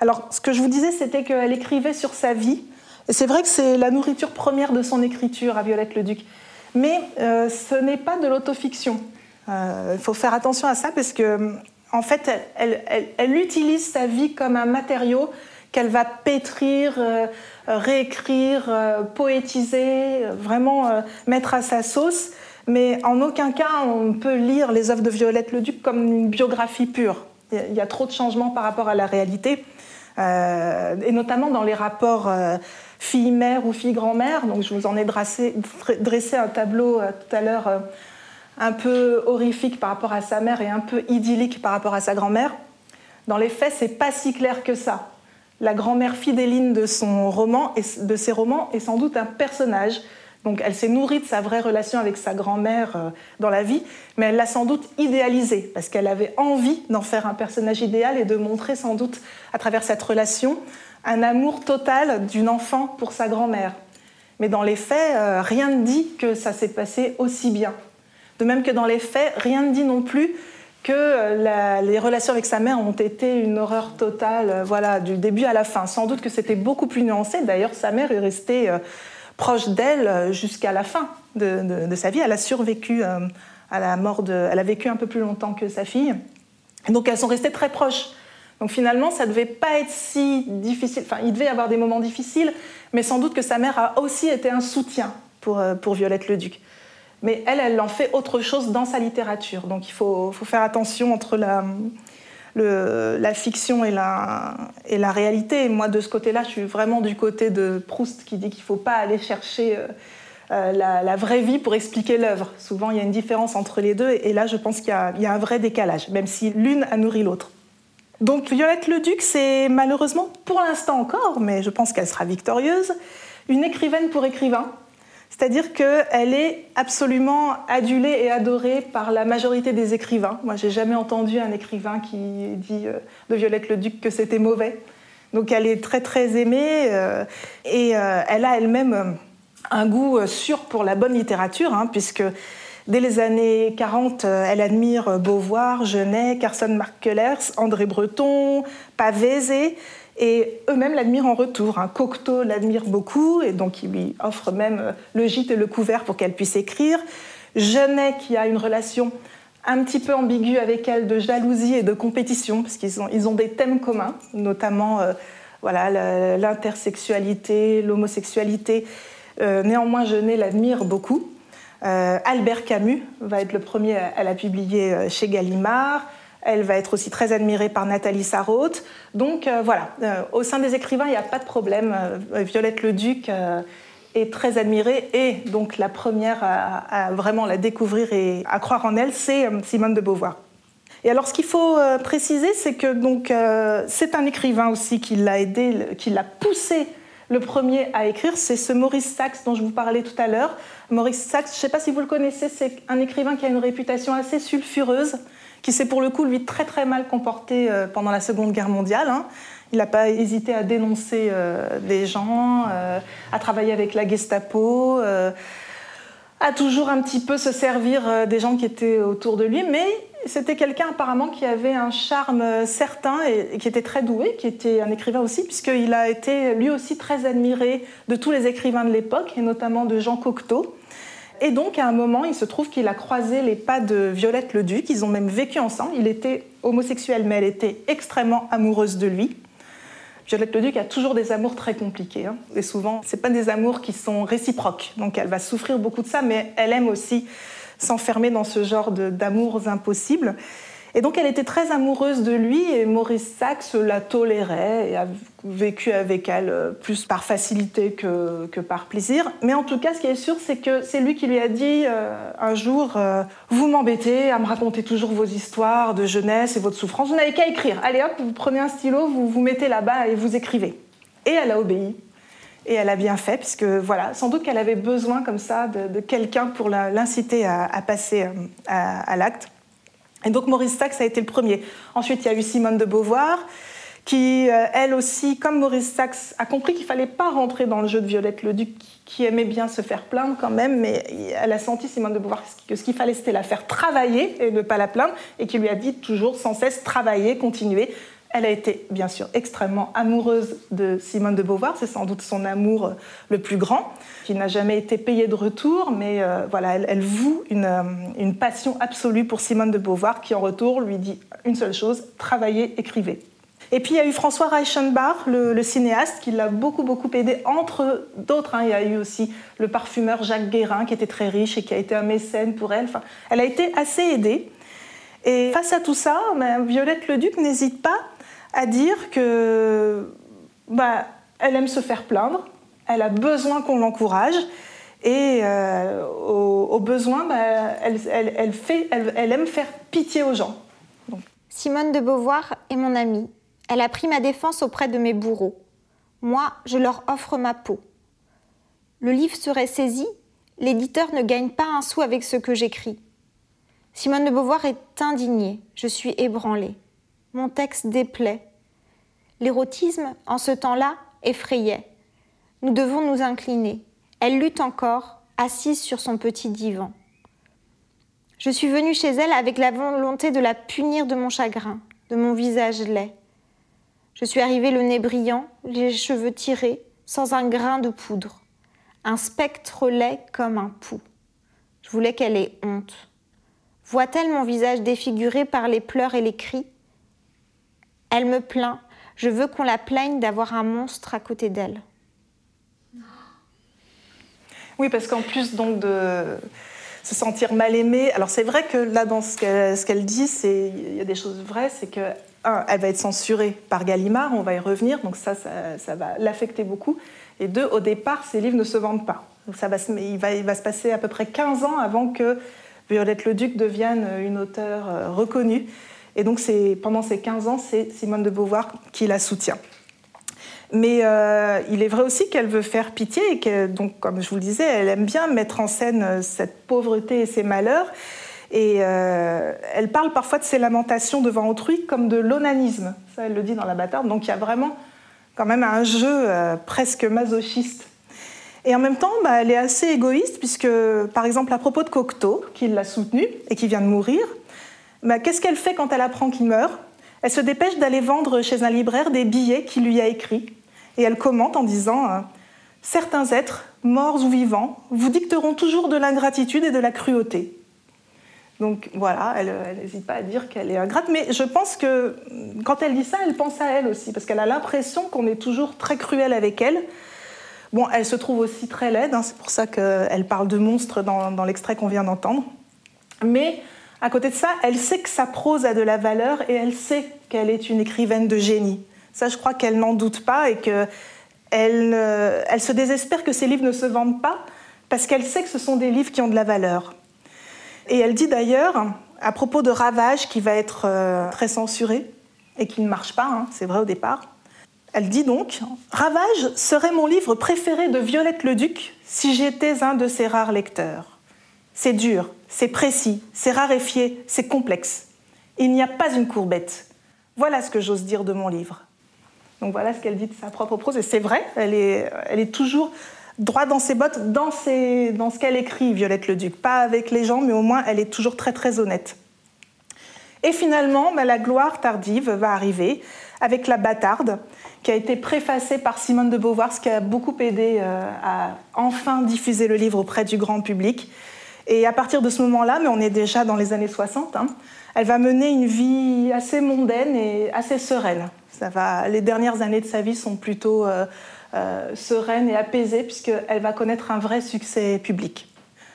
Alors, ce que je vous disais, c'était qu'elle écrivait sur sa vie. C'est vrai que c'est la nourriture première de son écriture à Violette le Duc. Mais euh, ce n'est pas de l'autofiction. Il faut faire attention à ça parce que, en fait, elle, utilise sa vie comme un matériau qu'elle va pétrir, réécrire, poétiser, vraiment mettre à sa sauce mais en aucun cas on peut lire les œuvres de Violette le Duc comme une biographie pure. Il y a trop de changements par rapport à la réalité, euh, et notamment dans les rapports euh, fille-mère ou fille-grand-mère. Donc je vous en ai dressé, un tableau euh, tout à l'heure un peu horrifique par rapport à sa mère et un peu idyllique par rapport à sa grand-mère. Dans les faits, c'est pas si clair que ça. La grand-mère fidéline de son roman et de ses romans est sans doute un personnage donc elle s'est nourrie de sa vraie relation avec sa grand-mère euh, dans la vie, mais elle l'a sans doute idéalisé, parce qu'elle avait envie d'en faire un personnage idéal et de montrer sans doute à travers cette relation un amour total d'une enfant pour sa grand-mère. Mais dans les faits, euh, rien ne dit que ça s'est passé aussi bien. De même que dans les faits, rien ne dit non plus que euh, les relations avec sa mère ont été une horreur totale, voilà, du début à la fin. Sans doute que c'était beaucoup plus nuancé. D'ailleurs, sa mère est restée proche d'elle euh, jusqu'à la fin de, sa vie. Elle a survécu euh, à la mort de. Elle a vécu un peu plus longtemps que sa fille. Donc elles sont restées très proches. Donc finalement, ça ne devait pas être si difficile. Enfin, il devait y avoir des moments difficiles, mais sans doute que sa mère a aussi été un soutien pour, euh, pour Violette le Duc. Mais elle, elle en fait autre chose dans sa littérature. Donc il faut, faire attention entre la, fiction et la, réalité. moi, de ce côté-là, je suis vraiment du côté de Proust qui dit qu'il ne faut pas aller chercher euh, euh, la, vraie vie pour expliquer l'œuvre. Souvent, il y a une différence entre les deux, et là, je pense qu'il y, y, a un vrai décalage, même si l'une a nourri l'autre. Donc, Violette le Duc, c'est malheureusement, pour l'instant encore, mais je pense qu'elle sera victorieuse, une écrivaine pour écrivain. C'est-à-dire qu'elle est absolument adulée et adorée par la majorité des écrivains. Moi, j'ai jamais entendu un écrivain qui dit euh, de Violette le Duc que c'était mauvais. Donc, elle est très très aimée euh, et euh, elle a elle-même un goût sûr pour la bonne littérature, hein, puisque dès les années 40, elle admire Beauvoir, Genet, Carson Marc-Kellers, André Breton, Pavese et eux-mêmes l'admirent en retour. Hein. Cocteau l'admire beaucoup et donc il lui offre même euh, le gîte et le couvert pour qu'elle puisse écrire. Genet qui a une relation un petit peu ambiguë avec elle de jalousie et de compétition parce qu'ils ont, ils ont des thèmes communs, notamment euh, voilà l'intersexualité, l'homosexualité. Euh, néanmoins, Genet l'admire beaucoup. Albert Camus va être le premier à, la publier chez Gallimard. Elle va être aussi très admirée par Nathalie Sarraute. Donc euh, voilà, euh, au sein des écrivains, il n'y a pas de problème. Euh, Violette le Duc est très admirée et donc la première à, vraiment la découvrir et à croire en elle, c'est Simone de Beauvoir. Et alors, ce qu'il faut préciser, c'est que donc c'est un écrivain aussi qui l'a aidé, qui l'a poussé le premier à écrire, c'est ce Maurice Sachs dont je vous parlais tout à l'heure. Maurice Sachs, je ne sais pas si vous le connaissez, c'est un écrivain qui a une réputation assez sulfureuse, qui s'est pour le coup, lui, très très mal comporté pendant la Seconde Guerre mondiale. Hein. Il n'a pas hésité à dénoncer euh, des gens, euh, à travailler avec la Gestapo, euh, à toujours un petit peu se servir des gens qui étaient autour de lui. Mais c'était quelqu'un apparemment qui avait un charme certain et, qui était très doué, qui était un écrivain aussi, puisqu'il a été lui aussi très admiré de tous les écrivains de l'époque, et notamment de Jean Cocteau. Et donc, à un moment, il se trouve qu'il a croisé les pas de Violette le Duc. Ils ont même vécu ensemble. Il était homosexuel, mais elle était extrêmement amoureuse de lui. Violette Leduc a toujours des amours très compliqués. Hein. Et souvent, ce pas des amours qui sont réciproques. Donc elle va souffrir beaucoup de ça, mais elle aime aussi s'enfermer dans ce genre d'amours impossibles. Et donc elle était très amoureuse de lui et Maurice Sachs la tolérait et a vécu avec elle euh, plus par facilité que, que par plaisir. Mais en tout cas, ce qui est sûr, c'est que c'est lui qui lui a dit euh, un jour euh, Vous m'embêtez à me raconter toujours vos histoires de jeunesse et votre souffrance, vous n'avez qu'à écrire. Allez hop, vous prenez un stylo, vous vous mettez là-bas et vous écrivez. Et elle a obéi. Et elle a bien fait, puisque voilà, sans doute qu'elle avait besoin comme ça de, quelqu'un pour l'inciter à, passer à l'acte. Et donc Maurice Sachs a été le premier. Ensuite, il y a eu Simone de Beauvoir, qui, euh, elle aussi, comme Maurice Sachs, a compris qu'il ne fallait pas rentrer dans le jeu de Violette le Duc, qui aimait bien se faire plaindre quand même, mais elle a senti, Simone de Beauvoir, que ce qu'il fallait, c'était la faire travailler et ne pas la plaindre, et qui lui a dit toujours sans cesse travailler, continuer. Elle a été bien sûr extrêmement amoureuse de Simone de Beauvoir, c'est sans doute son amour le plus grand, qui n'a jamais été payé de retour, mais euh, voilà, elle, voue une, euh, une, passion absolue pour Simone de Beauvoir, qui en retour lui dit une seule chose travaillez, écrivez. Et puis il y a eu François Reichenbach, le, cinéaste, qui l'a beaucoup beaucoup aidé, entre d'autres. Hein. il y a eu aussi le parfumeur Jacques Guérin, qui était très riche et qui a été un mécène pour elle. Enfin, elle a été assez aidée. Et face à tout ça, ben, Violette Leduc n'hésite pas à dire que bah, elle aime se faire plaindre, elle a besoin qu'on l'encourage et euh, au, besoin, bah, elle, fait, elle, aime faire pitié aux gens. Simone de Beauvoir est mon amie. Elle a pris ma défense auprès de mes bourreaux. Moi, je leur offre ma peau. Le livre serait saisi, l'éditeur ne gagne pas un sou avec ce que j'écris. Simone de Beauvoir est indignée, je suis ébranlée. Mon texte déplaît. L'érotisme, en ce temps-là, effrayait. Nous devons nous incliner. Elle lutte encore, assise sur son petit divan. Je suis venue chez elle avec la volonté de la punir de mon chagrin, de mon visage laid. Je suis arrivée le nez brillant, les cheveux tirés, sans un grain de poudre. Un spectre laid comme un pouls. Je voulais qu'elle ait honte. Voit-elle mon visage défiguré par les pleurs et les cris? Elle me plaint je veux qu'on la plaigne d'avoir un monstre à côté d'elle. Oui, parce qu'en plus donc de se sentir mal aimée, alors c'est vrai que là dans ce qu'elle dit, il y a des choses vraies, c'est que un, elle va être censurée par Gallimard, on va y revenir, donc ça, ça, va l'affecter beaucoup. Et deux, au départ, ces livres ne se vendent pas. Ça va il, va, il va se passer à peu près 15 ans avant que Violette Leduc devienne une auteure euh, reconnue. Et donc, pendant ces 15 ans, c'est Simone de Beauvoir qui la soutient. Mais euh, il est vrai aussi qu'elle veut faire pitié et que, donc, comme je vous le disais, elle aime bien mettre en scène euh, cette pauvreté et ses malheurs. Et euh, elle parle parfois de ses lamentations devant autrui comme de l'onanisme. Ça, elle le dit dans La bâtarde. Donc il y a vraiment quand même un jeu presque masochiste. Et en même temps, bah, elle est assez égoïste, puisque, par exemple, à propos de Cocteau, qui l'a soutenu et qui vient de mourir, bah, qu'est-ce qu'elle fait quand elle apprend qu'il meurt? Elle se dépêche d'aller vendre chez un libraire des billets qu'il lui a écrits. Et elle commente en disant euh, Certains êtres, morts ou vivants, vous dicteront toujours de l'ingratitude et de la cruauté. Donc voilà, elle n'hésite pas à dire qu'elle est ingrate, mais je pense que quand elle dit ça, elle pense à elle aussi, parce qu'elle a l'impression qu'on est toujours très cruel avec elle. Bon, elle se trouve aussi très laide, hein, c'est pour ça qu'elle parle de monstre dans, dans l'extrait qu'on vient d'entendre. Mais à côté de ça, elle sait que sa prose a de la valeur et elle sait qu'elle est une écrivaine de génie. Ça, je crois qu'elle n'en doute pas et qu'elle elle, elle se désespère que ces livres ne se vendent pas parce qu'elle sait que ce sont des livres qui ont de la valeur. Et elle dit d'ailleurs, à propos de Ravage, qui va être euh, très censuré et qui ne marche pas, hein, c'est vrai au départ, elle dit donc Ravage serait mon livre préféré de Violette le Duc si j'étais un de ses rares lecteurs. C'est dur, c'est précis, c'est raréfié, c'est complexe. Il n'y a pas une courbette. Voilà ce que j'ose dire de mon livre. Donc voilà ce qu'elle dit de sa propre prose. Et c'est vrai, elle est, toujours droit dans ses bottes, dans, dans ce qu'elle écrit, Violette le Duc. Pas avec les gens, mais au moins elle est toujours très très honnête. Et finalement, bah, la gloire tardive va arriver avec La Bâtarde, qui a été préfacée par Simone de Beauvoir, ce qui a beaucoup aidé euh, à enfin diffuser le livre auprès du grand public. Et à partir de ce moment-là, mais on est déjà dans les années 60, hein, elle va mener une vie assez mondaine et assez sereine. Ça va, les dernières années de sa vie sont plutôt euh, euh, sereines et apaisées, puisqu'elle va connaître un vrai succès public.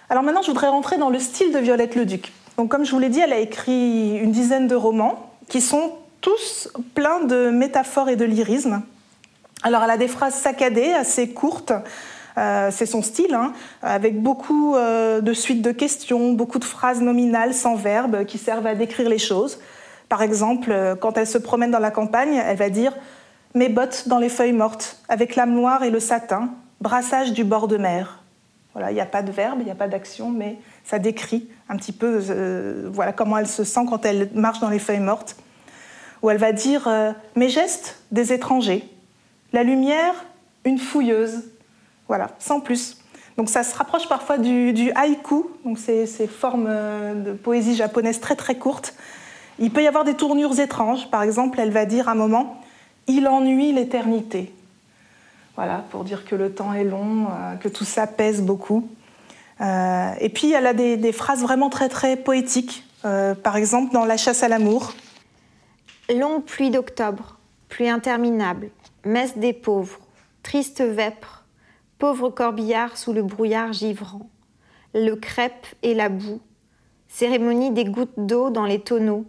Alors maintenant, je voudrais rentrer dans le style de Violette le Duc. Donc, comme je vous l'ai dit, elle a écrit une dizaine de romans qui sont tous pleins de métaphores et de lyrisme. Alors, elle a des phrases saccadées, assez courtes, euh, c'est son style, hein, avec beaucoup euh, de suites de questions, beaucoup de phrases nominales sans verbe qui servent à décrire les choses. Par exemple, euh, quand elle se promène dans la campagne, elle va dire Mes bottes dans les feuilles mortes, avec l'âme noire et le satin, brassage du bord de mer. Voilà, il n'y a pas de verbe, il n'y a pas d'action, mais ça décrit un petit peu voilà, comment elle se sent quand elle marche dans les feuilles mortes. Ou elle va dire Mes gestes, des étrangers. La lumière, une fouilleuse. Voilà, sans plus. Donc ça se rapproche parfois du, haïku, donc ces, formes euh, de poésie japonaise très très courtes. Il peut y avoir des tournures étranges. Par exemple, elle va dire à un moment Il ennuie l'éternité. Voilà, pour dire que le temps est long, euh, que tout ça pèse beaucoup. Euh, et puis, elle a des, phrases vraiment très très poétiques. par exemple, dans La chasse à l'amour. Longue pluie d'octobre, pluie interminable, messe des pauvres, triste vêpre, pauvre corbillard sous le brouillard givrant, le crêpe et la boue, cérémonie des gouttes d'eau dans les tonneaux,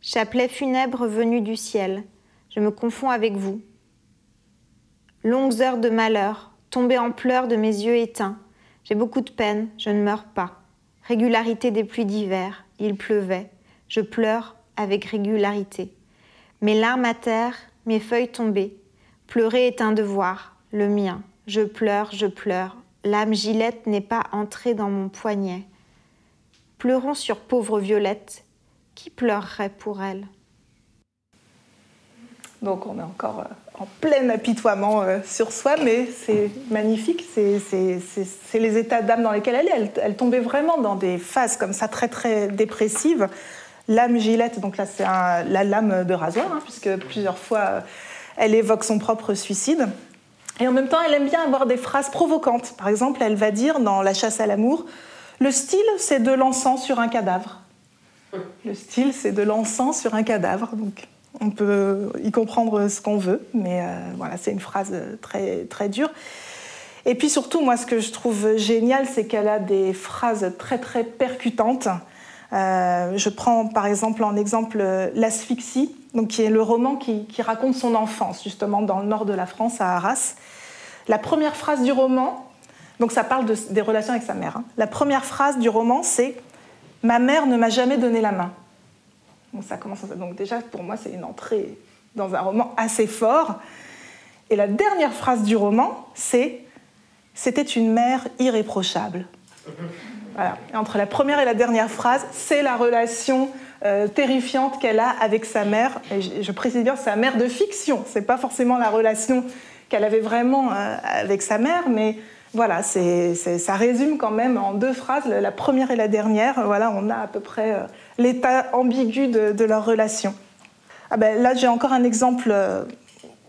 chapelet funèbre venu du ciel, je me confonds avec vous. Longues heures de malheur, tombées en pleurs de mes yeux éteints, j'ai beaucoup de peine, je ne meurs pas. Régularité des pluies d'hiver, il pleuvait, je pleure avec régularité. Mes larmes à terre, mes feuilles tombées, pleurer est un devoir, le mien. Je pleure, je pleure. L'âme Gillette n'est pas entrée dans mon poignet. Pleurons sur pauvre Violette. Qui pleurerait pour elle? Donc on est encore euh, en plein apitoiement euh, sur soi, mais c'est magnifique. C'est les états d'âme dans lesquels elle est. Elle, tombait vraiment dans des phases comme ça très très dépressives. L'âme Gillette, donc là c'est la lame de rasoir, hein, puisque plusieurs fois elle évoque son propre suicide. Et en même temps, elle aime bien avoir des phrases provocantes. Par exemple, elle va dire dans La chasse à l'amour, le style, c'est de l'encens sur un cadavre. Le style, c'est de l'encens sur un cadavre. Donc, on peut y comprendre ce qu'on veut, mais euh, voilà, c'est une phrase très, très dure. Et puis surtout, moi, ce que je trouve génial, c'est qu'elle a des phrases très, très percutantes. Euh, je prends par exemple en exemple L'asphyxie, donc qui est le roman qui, qui, raconte son enfance, justement, dans le nord de la France, à Arras. La première phrase du roman, donc ça parle des relations avec sa mère. Hein. La première phrase du roman, c'est Ma mère ne m'a jamais donné la main. Donc ça commence. Donc déjà, pour moi, c'est une entrée dans un roman assez fort. Et la dernière phrase du roman, c'est C'était une mère irréprochable. Voilà. entre la première et la dernière phrase, c'est la relation euh, terrifiante qu'elle a avec sa mère. Et je, je précise bien sa mère de fiction. C'est pas forcément la relation qu'elle avait vraiment euh, avec sa mère, mais voilà, ça résume quand même en deux phrases, la première et la dernière. Voilà, on a à peu près euh, l'état ambigu de, leur relation. Ah ben, là, j'ai encore un exemple euh,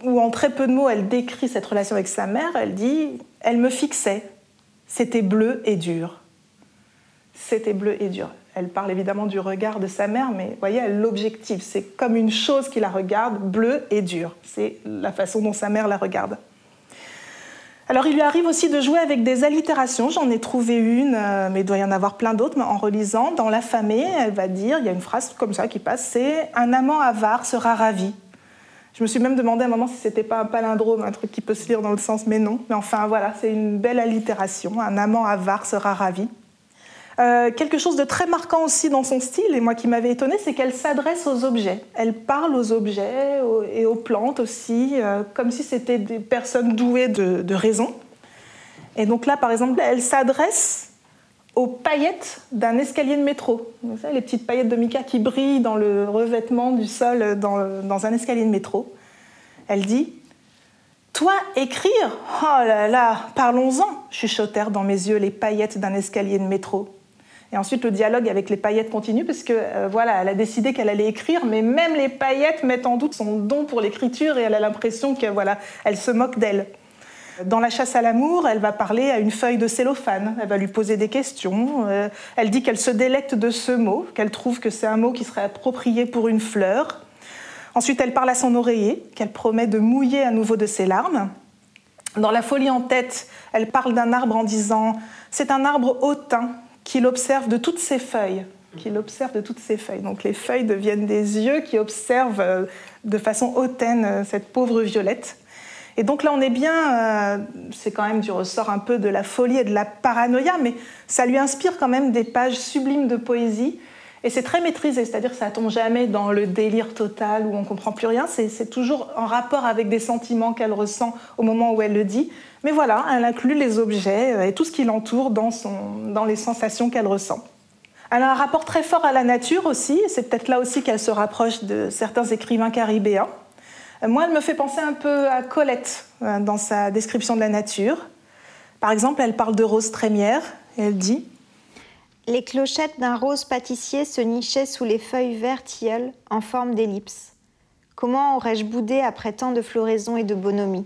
où, en très peu de mots, elle décrit cette relation avec sa mère. Elle dit Elle me fixait. C'était bleu et dur. C'était bleu et dur. Elle parle évidemment du regard de sa mère, mais voyez, elle l'objective. C'est comme une chose qui la regarde, bleue et dure. C'est la façon dont sa mère la regarde. Alors il lui arrive aussi de jouer avec des allitérations. J'en ai trouvé une, euh, mais il doit y en avoir plein d'autres. En relisant, dans L'affamée, elle va dire, il y a une phrase comme ça qui passe, c'est Un amant avare sera ravi. Je me suis même demandé à un moment si c'était pas un palindrome, un truc qui peut se lire dans le sens, mais non. Mais enfin voilà, c'est une belle allitération. Un amant avare sera ravi. Euh, quelque chose de très marquant aussi dans son style, et moi qui m'avait étonnée, c'est qu'elle s'adresse aux objets. Elle parle aux objets et aux plantes aussi, euh, comme si c'était des personnes douées de, raison. Et donc là, par exemple, elle s'adresse aux paillettes d'un escalier de métro. Vous savez, les petites paillettes de mica qui brillent dans le revêtement du sol dans un escalier de métro. Elle dit Toi, écrire Oh là là, parlons-en chuchotèrent dans mes yeux les paillettes d'un escalier de métro. Et ensuite, le dialogue avec les paillettes continue, parce que euh, voilà, elle a décidé qu'elle allait écrire, mais même les paillettes mettent en doute son don pour l'écriture et elle a l'impression que voilà, elle se moque d'elle. Dans la chasse à l'amour, elle va parler à une feuille de cellophane, elle va lui poser des questions. Euh, elle dit qu'elle se délecte de ce mot, qu'elle trouve que c'est un mot qui serait approprié pour une fleur. Ensuite, elle parle à son oreiller, qu'elle promet de mouiller à nouveau de ses larmes. Dans La folie en tête, elle parle d'un arbre en disant C'est un arbre hautain qu'il observe de toutes ses feuilles. Qu'il observe de toutes ses feuilles. Donc les feuilles deviennent des yeux qui observent euh, de façon hautaine euh, cette pauvre violette. Et donc là, on est bien, euh, c'est quand même du ressort un peu de la folie et de la paranoïa, mais ça lui inspire quand même des pages sublimes de poésie. Et c'est très maîtrisé, c'est-à-dire que ça tombe jamais dans le délire total où on comprend plus rien. C'est toujours en rapport avec des sentiments qu'elle ressent au moment où elle le dit. Mais voilà, elle inclut les objets euh, et tout ce qui l'entoure dans, dans les sensations qu'elle ressent. Elle a un rapport très fort à la nature aussi, c'est peut-être là aussi qu'elle se rapproche de certains écrivains caribéens. Euh, moi, elle me fait penser un peu à Colette euh, dans sa description de la nature. Par exemple, elle parle de rose trémière et elle dit Les clochettes d'un rose pâtissier se nichaient sous les feuilles vertes en forme d'ellipse. Comment aurais-je boudé après tant de floraison et de bonhomie?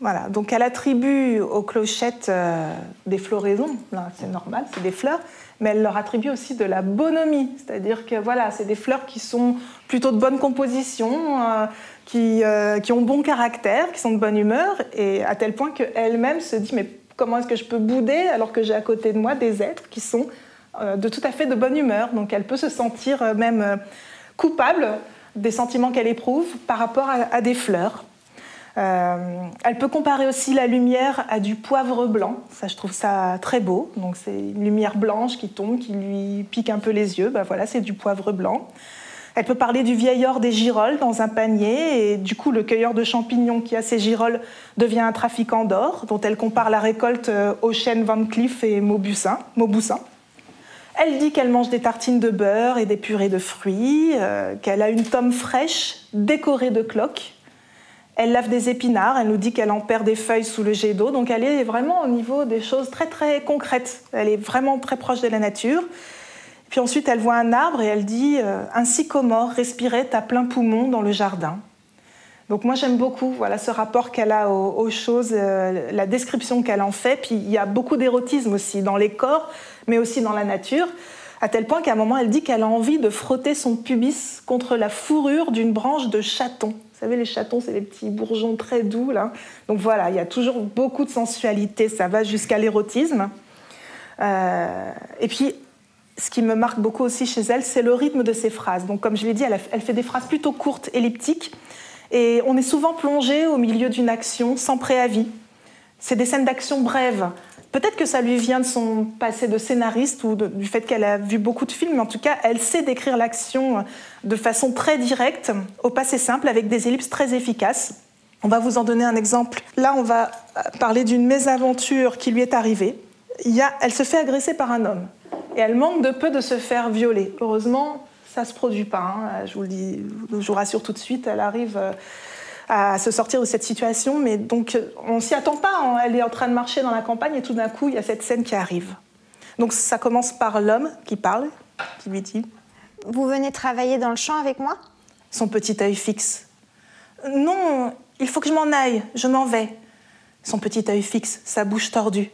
Voilà, donc elle attribue aux clochettes euh, des floraisons, c'est normal, c'est des fleurs, mais elle leur attribue aussi de la bonhomie, c'est-à-dire que voilà, c'est des fleurs qui sont plutôt de bonne composition, euh, qui, euh, qui, ont bon caractère, qui sont de bonne humeur, et à tel point qu'elle-même se dit mais comment est-ce que je peux bouder alors que j'ai à côté de moi des êtres qui sont de tout à fait de bonne humeur, donc elle peut se sentir même coupable des sentiments qu'elle éprouve par rapport à des fleurs. Euh, elle peut comparer aussi la lumière à du poivre blanc. Ça, je trouve ça très beau. Donc, c'est une lumière blanche qui tombe, qui lui pique un peu les yeux. Ben voilà, c'est du poivre blanc. Elle peut parler du vieil or des girolles dans un panier, et du coup, le cueilleur de champignons qui a ces girolles devient un trafiquant d'or, dont elle compare la récolte euh, aux chênes Van Cleef et Mauboussin. Elle dit qu'elle mange des tartines de beurre et des purées de fruits, euh, qu'elle a une tome fraîche décorée de cloques, elle lave des épinards, elle nous dit qu'elle en perd des feuilles sous le jet d'eau. Donc elle est vraiment au niveau des choses très très concrètes. Elle est vraiment très proche de la nature. Puis ensuite, elle voit un arbre et elle dit euh, Un sycomore respirait à plein poumon dans le jardin. Donc moi j'aime beaucoup voilà, ce rapport qu'elle a aux, choses, euh, la description qu'elle en fait. Puis il y a beaucoup d'érotisme aussi dans les corps, mais aussi dans la nature, à tel point qu'à un moment elle dit qu'elle a envie de frotter son pubis contre la fourrure d'une branche de chaton. Vous savez, les chatons, c'est les petits bourgeons très doux. Là. Donc voilà, il y a toujours beaucoup de sensualité, ça va jusqu'à l'érotisme. Euh, et puis, ce qui me marque beaucoup aussi chez elle, c'est le rythme de ses phrases. Donc, comme je l'ai dit, elle, fait des phrases plutôt courtes, elliptiques, et on est souvent plongé au milieu d'une action sans préavis. C'est des scènes d'action brèves. Peut-être que ça lui vient de son passé de scénariste ou du fait qu'elle a vu beaucoup de films, mais en tout cas, elle sait décrire l'action de façon très directe, au passé simple, avec des ellipses très efficaces. On va vous en donner un exemple. Là, on va parler d'une mésaventure qui lui est arrivée. Elle se fait agresser par un homme et elle manque de peu de se faire violer. Heureusement, ça ne se produit pas. Hein. Je vous le dis, je vous rassure tout de suite, elle arrive euh, à se sortir de cette situation. Mais donc, on s'y attend pas. Hein. Elle est en train de marcher dans la campagne et tout d'un coup, il y a cette scène qui arrive. Donc, ça commence par l'homme qui parle, qui lui dit Vous venez travailler dans le champ avec moi? Son petit œil fixe. Non, il faut que je m'en aille, je m'en vais. Son petit œil fixe, sa bouche tordue.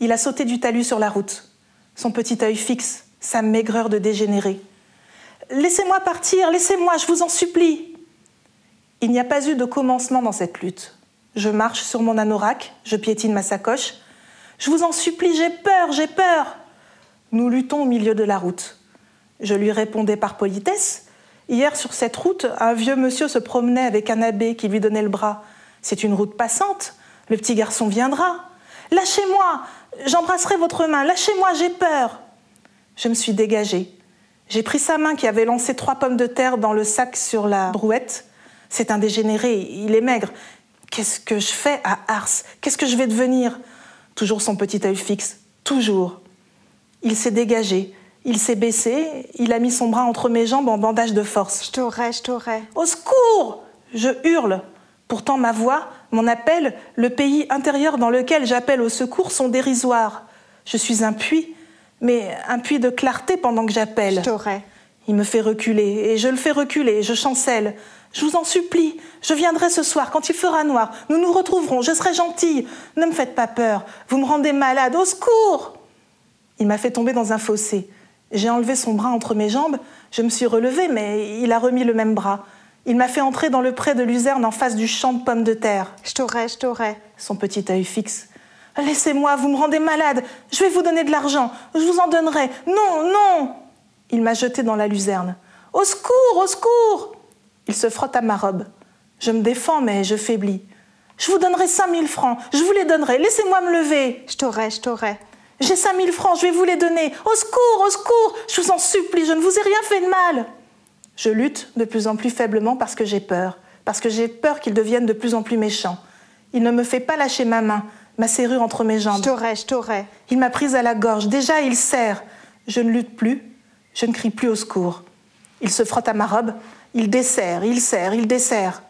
Il a sauté du talus sur la route. Son petit œil fixe, sa maigreur de dégénéré. Laissez-moi partir, laissez-moi, je vous en supplie. Il n'y a pas eu de commencement dans cette lutte. Je marche sur mon anorak, je piétine ma sacoche. Je vous en supplie, j'ai peur, j'ai peur. Nous luttons au milieu de la route. Je lui répondais par politesse, Hier, sur cette route, un vieux monsieur se promenait avec un abbé qui lui donnait le bras. C'est une route passante. Le petit garçon viendra. Lâchez-moi, j'embrasserai votre main. Lâchez-moi, j'ai peur. Je me suis dégagée. J'ai pris sa main qui avait lancé trois pommes de terre dans le sac sur la brouette. C'est un dégénéré, il est maigre. Qu'est-ce que je fais à Ars? Qu'est-ce que je vais devenir? Toujours son petit œil fixe, toujours. Il s'est dégagé, il s'est baissé, il a mis son bras entre mes jambes en bandage de force. Je t'aurais, je t'aurais. Au secours Je hurle. Pourtant, ma voix, mon appel, le pays intérieur dans lequel j'appelle au secours sont dérisoires. Je suis un puits, mais un puits de clarté pendant que j'appelle. Je. Il me fait reculer, et je le fais reculer, je chancelle. Je vous en supplie, je viendrai ce soir quand il fera noir. Nous nous retrouverons, je serai gentille. Ne me faites pas peur, vous me rendez malade, au secours Il m'a fait tomber dans un fossé. J'ai enlevé son bras entre mes jambes, je me suis relevée, mais il a remis le même bras. Il m'a fait entrer dans le pré de luzerne en face du champ de pommes de terre. Je t'aurais, je t'aurais. Son petit œil fixe. Laissez-moi, vous me rendez malade. Je vais vous donner de l'argent. Je vous en donnerai. Non, non. Il m'a jeté dans la luzerne. Au secours, au secours. Il se frotte à ma robe. Je me défends, mais je faiblis. Je vous donnerai 5000 francs. Je vous les donnerai. Laissez-moi me lever. Je t'aurais, je t'aurais. J'ai 5000 francs, je vais vous les donner. Au secours, au secours. Je vous en supplie, je ne vous ai rien fait de mal. Je lutte de plus en plus faiblement parce que j'ai peur. Parce que j'ai peur qu'il devienne de plus en plus méchant. Il ne me fait pas lâcher ma main, ma serrure entre mes jambes. Je t'aurais, je t'aurais. Il m'a prise à la gorge. Déjà, il serre. Je ne lutte plus. Je ne crie plus au secours. Il se frotte à ma robe. Il desserre, il serre, il desserre.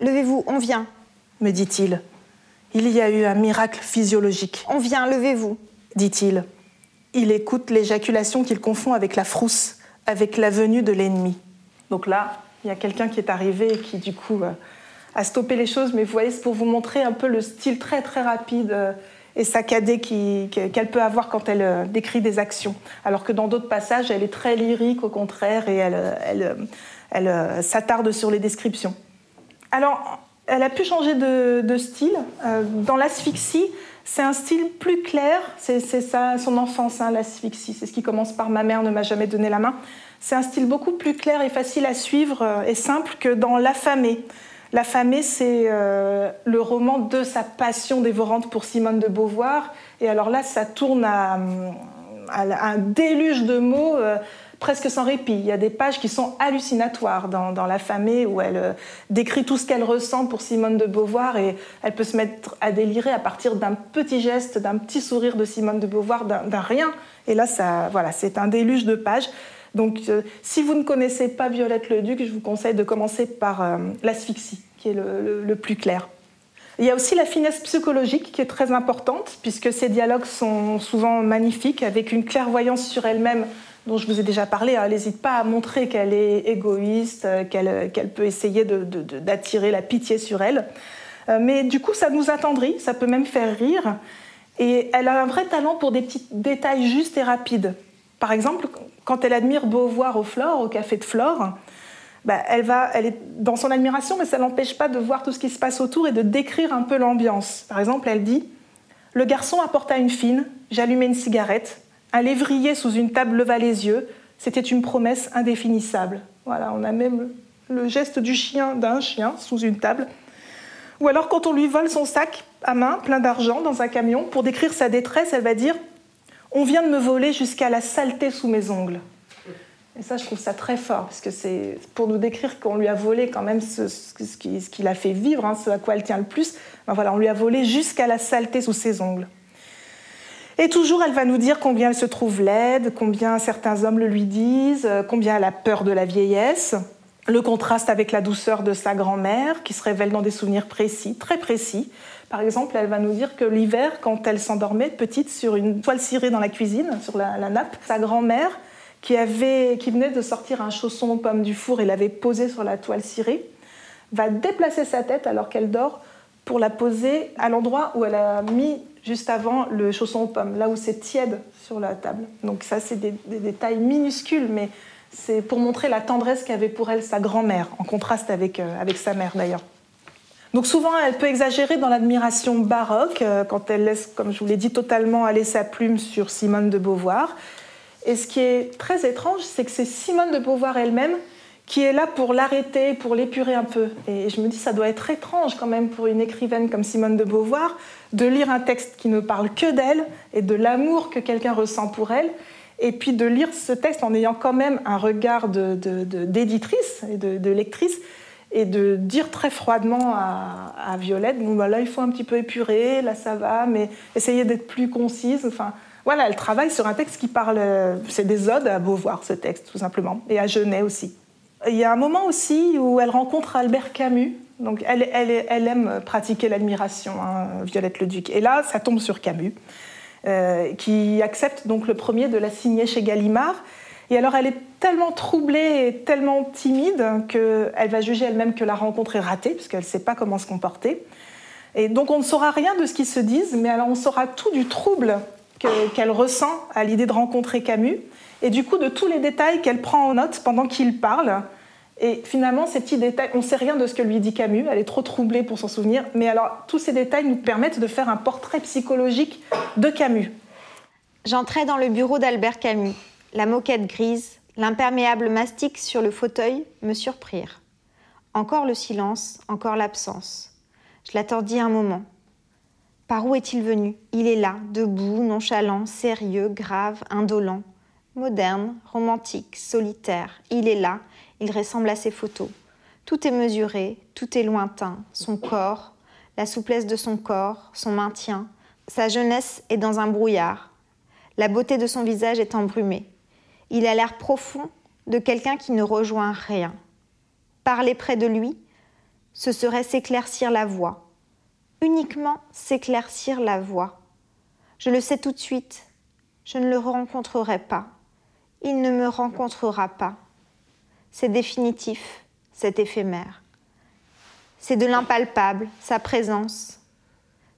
Levez-vous, on vient. Me dit-il. Il y a eu un miracle physiologique. On vient, levez-vous. Dit-il. Il écoute l'éjaculation qu'il confond avec la frousse, avec la venue de l'ennemi. Donc là, il y a quelqu'un qui est arrivé et qui, du coup, euh, a stoppé les choses. Mais vous voyez, c'est pour vous montrer un peu le style très, très rapide euh, et saccadé qu'elle peut avoir quand elle euh, décrit des actions. Alors que dans d'autres passages, elle est très lyrique, au contraire, et elle, elle, elle s'attarde sur les descriptions. Alors, elle a pu changer de, style. dans l'asphyxie, c'est un style plus clair. C'est ça, son enfance, hein, l'asphyxie. C'est ce qui commence par Ma mère ne m'a jamais donné la main. C'est un style beaucoup plus clair et facile à suivre euh, et simple que dans L'affamée. L'affamée, c'est euh, le roman de sa passion dévorante pour Simone de Beauvoir. Et alors là, ça tourne à, un déluge de mots. Euh, presque sans répit. Il y a des pages qui sont hallucinatoires dans, dans L'affamée où elle décrit tout ce qu'elle ressent pour Simone de Beauvoir et elle peut se mettre à délirer à partir d'un petit geste, d'un petit sourire de Simone de Beauvoir, d'un rien. Et là, ça, voilà, c'est un déluge de pages. Donc, euh, si vous ne connaissez pas Violette le Duc, je vous conseille de commencer par euh, l'asphyxie, qui est le, plus clair. Il y a aussi la finesse psychologique qui est très importante, puisque ces dialogues sont souvent magnifiques, avec une clairvoyance sur elle-même dont je vous ai déjà parlé. Elle n'hésite pas à montrer qu'elle est égoïste, euh, qu'elle peut essayer d'attirer la pitié sur elle. Mais du coup, ça nous attendrit, ça peut même faire rire. Et elle a un vrai talent pour des petits détails justes et rapides. Par exemple, quand elle admire Beauvoir au au café de Flore, bah, elle, va, elle est dans son admiration, mais ça n'empêche pas de voir tout ce qui se passe autour et de décrire un peu l'ambiance. Par exemple, elle dit Le garçon apporta une fine, j'allumai une cigarette, un lévrier sous une table leva les yeux, c'était une promesse indéfinissable. Voilà, on a même le geste du chien, d'un chien, sous une table. Ou alors, quand on lui vole son sac à main, plein d'argent, dans un camion, pour décrire sa détresse, elle va dire on vient de me voler jusqu'à la saleté sous mes ongles. Et ça, je trouve ça très fort, parce que c'est pour nous décrire qu'on lui a volé quand même ce, ce qui, l'a fait vivre, hein, ce à quoi elle tient le plus. Ben voilà, on lui a volé jusqu'à la saleté sous ses ongles. Et toujours, elle va nous dire combien elle se trouve laide, combien certains hommes le lui disent, combien elle a peur de la vieillesse, le contraste avec la douceur de sa grand-mère, qui se révèle dans des souvenirs précis, très précis, par exemple, elle va nous dire que l'hiver, quand elle s'endormait petite sur une toile cirée dans la cuisine, sur la, nappe, sa grand-mère, qui, avait, qui venait de sortir un chausson aux pommes du four et l'avait posé sur la toile cirée, va déplacer sa tête alors qu'elle dort pour la poser à l'endroit où elle a mis juste avant le chausson aux pommes, là où c'est tiède sur la table. Donc ça, c'est des, détails minuscules, mais c'est pour montrer la tendresse qu'avait pour elle sa grand-mère, en contraste avec, euh, avec sa mère d'ailleurs. Donc souvent, elle peut exagérer dans l'admiration baroque, euh, quand elle laisse, comme je vous l'ai dit, totalement aller sa plume sur Simone de Beauvoir. Et ce qui est très étrange, c'est que c'est Simone de Beauvoir elle-même qui est là pour l'arrêter, pour l'épurer un peu. Et je me dis, ça doit être étrange quand même pour une écrivaine comme Simone de Beauvoir de lire un texte qui ne parle que d'elle et de l'amour que quelqu'un ressent pour elle, et puis de lire ce texte en ayant quand même un regard d'éditrice et de, lectrice, et de dire très froidement à, Violette, bon, bah là il faut un petit peu épurer, là ça va, mais essayer d'être plus concise. Enfin, voilà, elle travaille sur un texte qui parle, c'est des odes à Beauvoir ce texte tout simplement, et à Genet aussi. Il y a un moment aussi où elle rencontre Albert Camus. Donc elle, aime pratiquer l'admiration, hein, Violette le Duc. Et là, ça tombe sur Camus, euh, qui accepte donc le premier de la signer chez Gallimard. Et alors elle est tellement troublée et tellement timide qu'elle va juger elle-même que la rencontre est ratée, puisqu'elle ne sait pas comment se comporter. Et donc on ne saura rien de ce qu'ils se disent, mais alors on saura tout du trouble qu'elle ressent à l'idée de rencontrer Camus et du coup de tous les détails qu'elle prend en note pendant qu'il parle. Et finalement, ces petits détails, on ne sait rien de ce que lui dit Camus, elle est trop troublée pour s'en souvenir, mais alors tous ces détails nous permettent de faire un portrait psychologique de Camus. J'entrais dans le bureau d'Albert Camus. La moquette grise, l'imperméable mastic sur le fauteuil me surprirent. Encore le silence, encore l'absence. Je l'attendis un moment. Par où est-il venu? Il est là, debout, nonchalant, sérieux, grave, indolent moderne, romantique, solitaire. Il est là, il ressemble à ses photos. Tout est mesuré, tout est lointain, son corps, la souplesse de son corps, son maintien. Sa jeunesse est dans un brouillard. La beauté de son visage est embrumée. Il a l'air profond de quelqu'un qui ne rejoint rien. Parler près de lui, ce serait s'éclaircir la voix. Uniquement s'éclaircir la voix. Je le sais tout de suite, je ne le rencontrerai pas il ne me rencontrera pas. C'est définitif, c'est éphémère. C'est de l'impalpable, sa présence.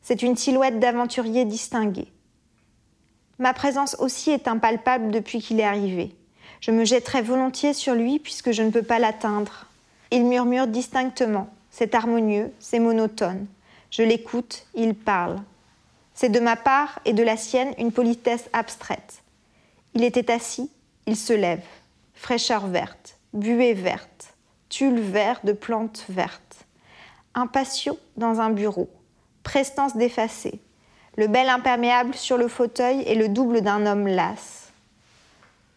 C'est une silhouette d'aventurier distingué. Ma présence aussi est impalpable depuis qu'il est arrivé. Je me jetterai volontiers sur lui puisque je ne peux pas l'atteindre. Il murmure distinctement, c'est harmonieux, c'est monotone. Je l'écoute, il parle. C'est de ma part et de la sienne une politesse abstraite. Il était assis, il se lève, fraîcheur verte, buée verte, tulle vert de plantes vertes. Un patio dans un bureau, prestance d'effacer, le bel imperméable sur le fauteuil et le double d'un homme las.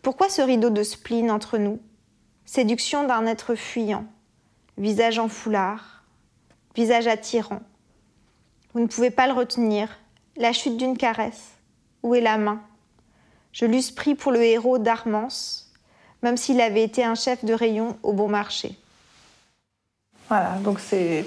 Pourquoi ce rideau de spleen entre nous? Séduction d'un être fuyant, visage en foulard, visage attirant. Vous ne pouvez pas le retenir, la chute d'une caresse. Où est la main? Je l'eusse pris pour le héros d'Armance, même s'il avait été un chef de rayon au bon marché. Voilà, donc c'est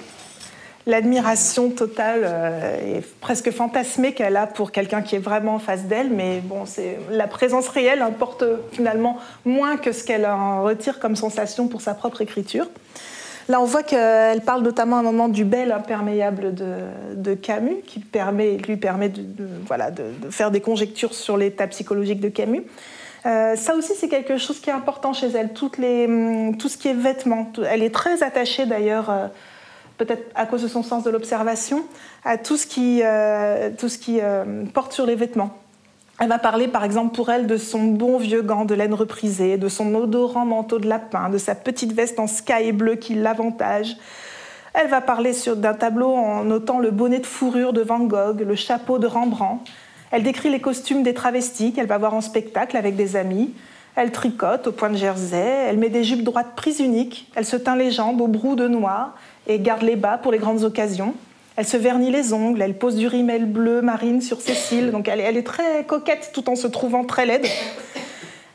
l'admiration totale euh, et presque fantasmée qu'elle a pour quelqu'un qui est vraiment en face d'elle, mais bon, c'est la présence réelle importe finalement moins que ce qu'elle en retire comme sensation pour sa propre écriture. Là, on voit qu'elle parle notamment à un moment du bel imperméable de, Camus, qui lui permet de, faire des conjectures sur l'état psychologique de Camus. Euh, ça aussi, c'est quelque chose qui est important chez elle, hum, tout ce qui est vêtements. Elle est très attachée d'ailleurs, euh, peut-être à cause de son sens de l'observation, à tout ce qui, euh, tout ce qui porte sur les vêtements. Elle va parler par exemple pour elle de son bon vieux gant de laine reprisé, de son odorant manteau de lapin, de sa petite veste en sky bleu qui l'avantage. Elle va parler d'un tableau en notant le bonnet de fourrure de Van Gogh, le chapeau de Rembrandt. Elle décrit les costumes des travestis qu'elle va voir en spectacle avec des amis. Elle tricote au point de jersey, elle met des jupes droites prises uniques, elle se teint les jambes au brou de noir et garde les bas pour les grandes occasions. Elle se vernit les ongles, elle pose du rimel bleu marine sur ses cils, donc elle, est très coquette tout en se trouvant très laide.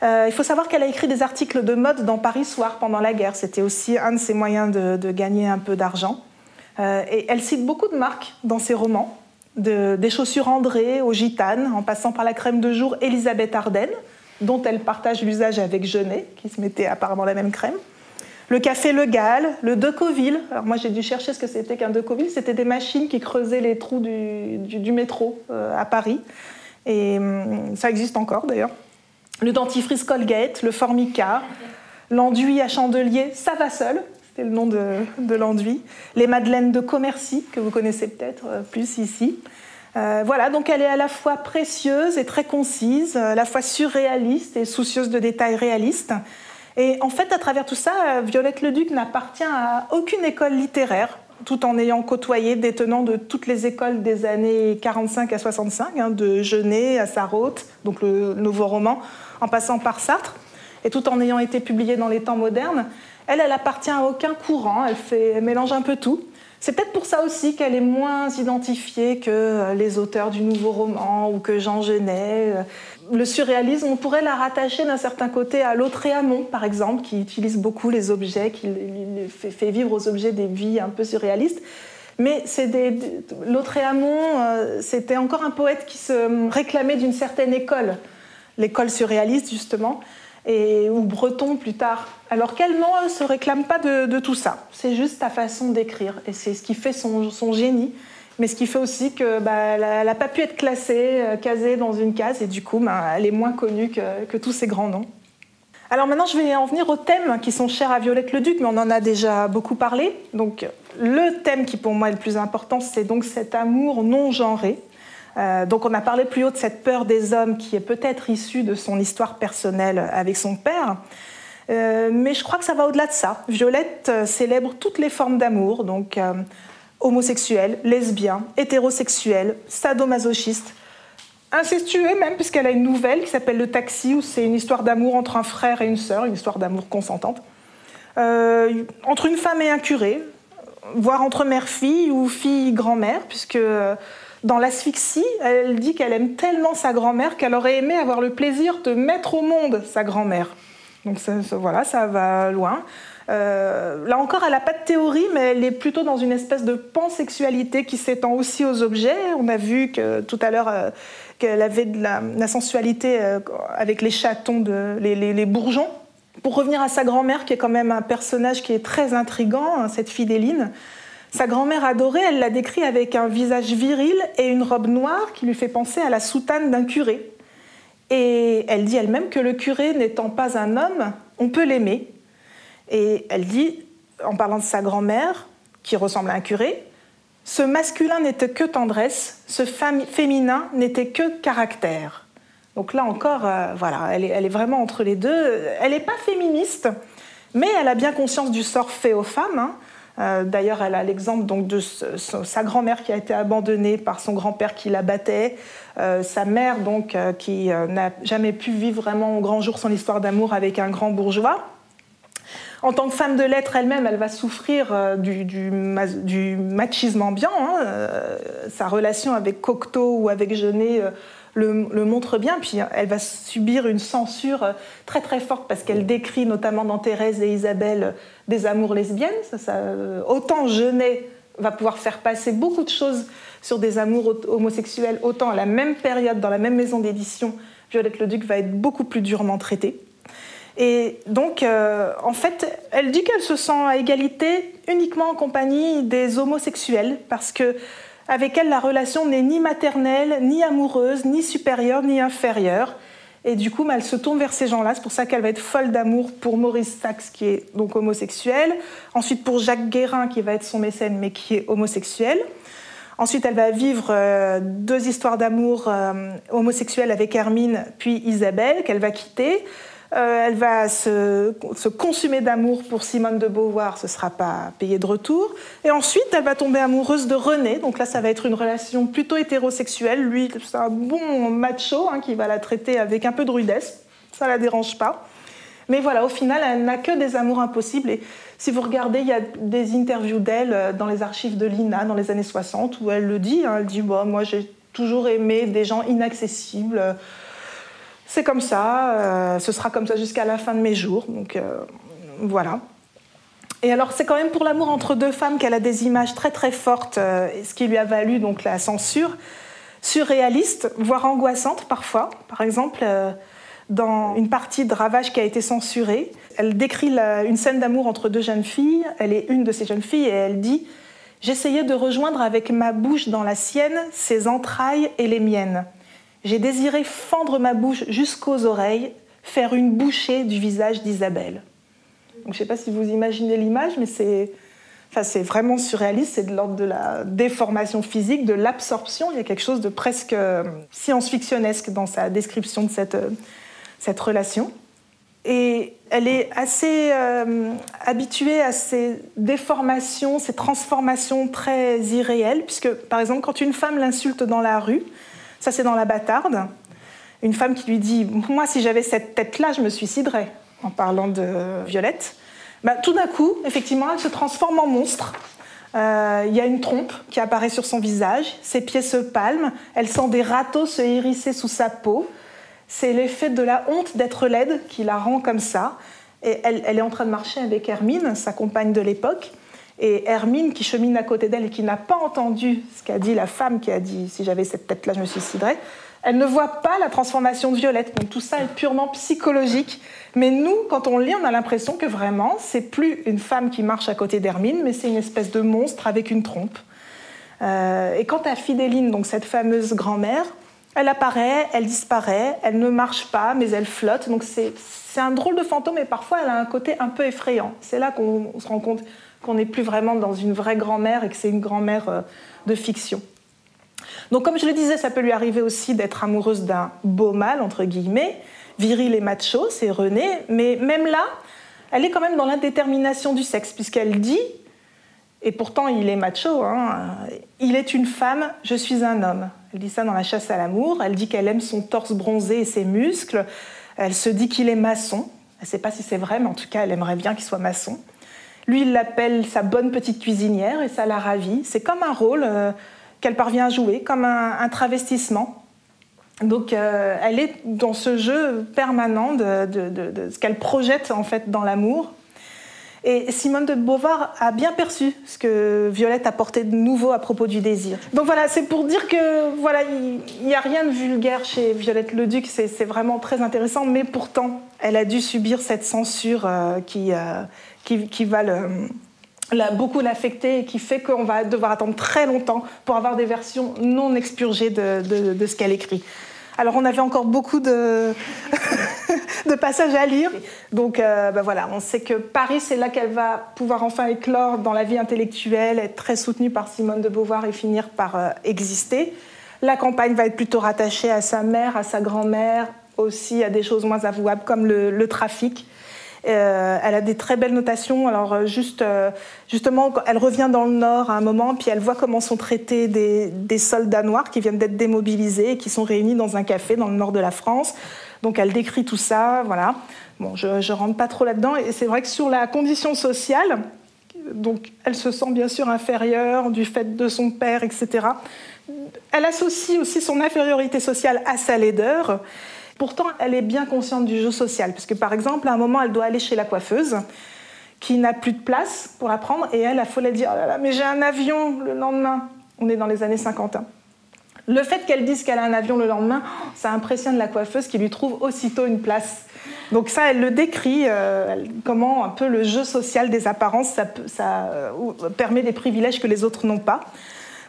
Euh, il faut savoir qu'elle a écrit des articles de mode dans Paris Soir pendant la guerre. C'était aussi un de ses moyens de, gagner un peu d'argent. Euh, et elle cite beaucoup de marques dans ses romans, des chaussures André aux gitanes, en passant par la crème de jour Elisabeth Arden, dont elle partage l'usage avec Genet, qui se mettait apparemment la même crème le café Le Gall, le Decoville. Alors moi j'ai dû chercher ce que c'était qu'un Decoville. C'était des machines qui creusaient les trous du, métro euh, à Paris. Et hum, ça existe encore d'ailleurs. Le dentifrice Colgate, le Formica, l'enduit à chandelier, ça va seul. C'était le nom de, l'enduit. Les madeleines de Commercy, que vous connaissez peut-être euh, plus ici. Euh, voilà, donc elle est à la fois précieuse et très concise, à la fois surréaliste et soucieuse de détails réalistes. Et en fait, à travers tout ça, Violette Leduc n'appartient à aucune école littéraire, tout en ayant côtoyé des tenants de toutes les écoles des années 45 à 65, hein, de Genet à Sarraute, donc le nouveau roman, en passant par Sartre, et tout en ayant été publiée dans les temps modernes. Elle, elle appartient à aucun courant, elle, fait, mélange un peu tout. C'est peut-être pour ça aussi qu'elle est moins identifiée que les auteurs du nouveau roman ou que Jean Genet. Le surréalisme, on pourrait la rattacher d'un certain côté à Lautréamont, par exemple, qui utilise beaucoup les objets, qui fait vivre aux objets des vies un peu surréalistes. Mais Lautréamont, euh, c'était encore un poète qui se réclamait d'une certaine école, l'école surréaliste justement ou breton plus tard. Alors qu'elle ne se réclame pas de, tout ça. C'est juste sa façon d'écrire. Et c'est ce qui fait son, génie. Mais ce qui fait aussi qu'elle bah, n'a pas pu être classée, euh, casée dans une case. Et du coup, bah, elle est moins connue que, tous ces grands noms. Alors maintenant, je vais en venir aux thèmes qui sont chers à Violette Leduc, mais on en a déjà beaucoup parlé. Donc, le thème qui pour moi est le plus important, c'est donc cet amour non genré. Euh, donc on a parlé plus haut de cette peur des hommes qui est peut-être issue de son histoire personnelle avec son père. Euh, mais je crois que ça va au-delà de ça. Violette euh, célèbre toutes les formes d'amour, donc homosexuel, lesbien, hétérosexuel, sadomasochiste, incestueux même, puisqu'elle a une nouvelle qui s'appelle Le Taxi, où c'est une histoire d'amour entre un frère et une sœur, une histoire d'amour consentante. entre une femme et un curé, voire entre mère-fille ou fille-grand-mère, puisque dans l'asphyxie, elle dit qu'elle aime tellement sa grand-mère qu'elle aurait aimé avoir le plaisir de mettre au monde sa grand-mère. Donc voilà, ça va loin. Euh, là encore, elle n'a pas de théorie, mais elle est plutôt dans une espèce de pansexualité qui s'étend aussi aux objets. On a vu que tout à l'heure euh, qu'elle avait de la, sensualité euh, avec les chatons, de, les, bourgeons. Pour revenir à sa grand-mère, qui est quand même un personnage qui est très intrigant, hein, cette fidéline, sa grand-mère adorée, elle l'a décrit avec un visage viril et une robe noire qui lui fait penser à la soutane d'un curé. Et elle dit elle-même que le curé n'étant pas un homme, on peut l'aimer. Et elle dit, en parlant de sa grand-mère, qui ressemble à un curé, ce masculin n'était que tendresse, ce féminin n'était que caractère. Donc là encore, euh, voilà, elle est, vraiment entre les deux. Elle n'est pas féministe, mais elle a bien conscience du sort fait aux femmes. Hein. Euh, d'ailleurs, elle a l'exemple donc de sa grand-mère qui a été abandonnée par son grand-père qui la battait, euh, sa mère donc euh, qui n'a jamais pu vivre vraiment au grand jour son histoire d'amour avec un grand bourgeois. En tant que femme de lettres elle-même, elle va souffrir du, machisme ambiant. Hein, sa relation avec Cocteau ou avec Genet le, montre bien. Puis elle va subir une censure euh, très très forte parce qu'elle décrit notamment dans Thérèse et Isabelle des amours lesbiennes. Ça, euh, autant Genet va pouvoir faire passer beaucoup de choses sur des amours homosexuels, autant à la même période, dans la même maison d'édition, Violette Leduc va être beaucoup plus durement traitée. Et donc, euh, en fait, elle dit qu'elle se sent à égalité uniquement en compagnie des homosexuels, parce que avec elle, la relation n'est ni maternelle, ni amoureuse, ni supérieure, ni inférieure. Et du coup, elle se tourne vers ces gens-là. C'est pour ça qu'elle va être folle d'amour pour Maurice Sachs, qui est donc homosexuel. Ensuite, pour Jacques Guérin, qui va être son mécène, mais qui est homosexuel. Ensuite, elle va vivre euh, deux histoires d'amour euh, homosexuelles avec Hermine, puis Isabelle, qu'elle va quitter. Euh, elle va se, consumer d'amour pour Simone de Beauvoir, ce ne sera pas payé de retour. Et ensuite, elle va tomber amoureuse de René. Donc là, ça va être une relation plutôt hétérosexuelle. Lui, c'est un bon macho hein, qui va la traiter avec un peu de rudesse. Ça ne la dérange pas. Mais voilà, au final, elle n'a que des amours impossibles. Et si vous regardez, il y a des interviews d'elle euh, dans les archives de l'INA dans les années 60 où elle le dit. Hein. elle dit Moi, j'ai toujours aimé des gens inaccessibles c'est comme ça, euh, ce sera comme ça jusqu'à la fin de mes jours. Donc euh, voilà. Et alors c'est quand même pour l'amour entre deux femmes qu'elle a des images très très fortes, euh, ce qui lui a valu donc la censure, surréaliste, voire angoissante parfois. Par exemple, dans une partie de Ravage qui a été censurée, elle décrit une scène d'amour entre deux jeunes filles. Elle est une de ces jeunes filles et elle dit J'essayais de rejoindre avec ma bouche dans la sienne ses entrailles et les miennes. J'ai désiré fendre ma bouche jusqu'aux oreilles, faire une bouchée du visage d'Isabelle. je ne sais pas si vous imaginez l'image, mais c'est enfin, vraiment surréaliste, c'est de l'ordre de la déformation physique, de l'absorption. Il y a quelque chose de presque euh, science-fictionnesque dans sa description de cette, euh, cette relation. Et elle est assez euh, habituée à ces déformations, ces transformations très irréelles, puisque par exemple quand une femme l'insulte dans la rue, ça c'est dans La Bâtarde, une femme qui lui dit ⁇ Moi si j'avais cette tête-là, je me suiciderais ⁇ en parlant de Violette, bah, tout d'un coup, effectivement, elle se transforme en monstre. Euh, il y a une trompe qui apparaît sur son visage, ses pieds se palment, elle sent des râteaux se hérisser sous sa peau. C'est l'effet de la honte d'être laide qui la rend comme ça. Et elle, elle, est en train de marcher avec Hermine, sa compagne de l'époque. Et Hermine, qui chemine à côté d'elle et qui n'a pas entendu ce qu'a dit la femme qui a dit Si j'avais cette tête-là, je me suiciderais, elle ne voit pas la transformation de Violette. Donc tout ça est purement psychologique. Mais nous, quand on lit, on a l'impression que vraiment, c'est plus une femme qui marche à côté d'Hermine, mais c'est une espèce de monstre avec une trompe. Euh, et quant à Fidéline, donc cette fameuse grand-mère, elle apparaît, elle disparaît, elle ne marche pas, mais elle flotte. Donc c'est un drôle de fantôme et parfois elle a un côté un peu effrayant. C'est là qu'on se rend compte qu'on n'est plus vraiment dans une vraie grand-mère et que c'est une grand-mère euh, de fiction. Donc comme je le disais, ça peut lui arriver aussi d'être amoureuse d'un beau mâle, entre guillemets, viril et macho, c'est René, mais même là, elle est quand même dans l'indétermination du sexe, puisqu'elle dit, et pourtant il est macho, hein, il est une femme, je suis un homme. Elle dit ça dans La chasse à l'amour, elle dit qu'elle aime son torse bronzé et ses muscles, elle se dit qu'il est maçon, elle ne sait pas si c'est vrai, mais en tout cas elle aimerait bien qu'il soit maçon. Lui, il l'appelle sa bonne petite cuisinière et ça la ravit. C'est comme un rôle euh, qu'elle parvient à jouer, comme un travestissement. Donc, euh, elle est dans ce jeu permanent de, ce qu'elle projette en fait dans l'amour. Et Simone de Beauvoir a bien perçu ce que Violette apportait de nouveau à propos du désir. Donc voilà, c'est pour dire que voilà, il n'y a rien de vulgaire chez Violette Leduc, c'est vraiment très intéressant, mais pourtant, elle a dû subir cette censure euh, qui, qui, va beaucoup l'affecter et qui fait qu'on va devoir attendre très longtemps pour avoir des versions non expurgées de, ce qu'elle écrit. Alors on avait encore beaucoup de, de passages à lire. Donc euh, ben voilà, on sait que Paris, c'est là qu'elle va pouvoir enfin éclore dans la vie intellectuelle, être très soutenue par Simone de Beauvoir et finir par euh, exister. La campagne va être plutôt rattachée à sa mère, à sa grand-mère, aussi à des choses moins avouables comme le trafic. Euh, elle a des très belles notations. Alors euh, euh, justement, elle revient dans le Nord à un moment, puis elle voit comment sont traités des, soldats noirs qui viennent d'être démobilisés et qui sont réunis dans un café dans le Nord de la France. Donc elle décrit tout ça, voilà. Bon, je ne rentre pas trop là-dedans. Et c'est vrai que sur la condition sociale, donc elle se sent bien sûr inférieure du fait de son père, etc. Elle associe aussi son infériorité sociale à sa laideur. Pourtant, elle est bien consciente du jeu social, parce que par exemple, à un moment, elle doit aller chez la coiffeuse, qui n'a plus de place pour la prendre, et elle, a faut la dire, oh là là, mais j'ai un avion le lendemain. On est dans les années 50. Hein. Le fait qu'elle dise qu'elle a un avion le lendemain, ça impressionne la coiffeuse qui lui trouve aussitôt une place. Donc ça, elle le décrit, euh, comment un peu le jeu social des apparences, ça, ça euh, permet des privilèges que les autres n'ont pas.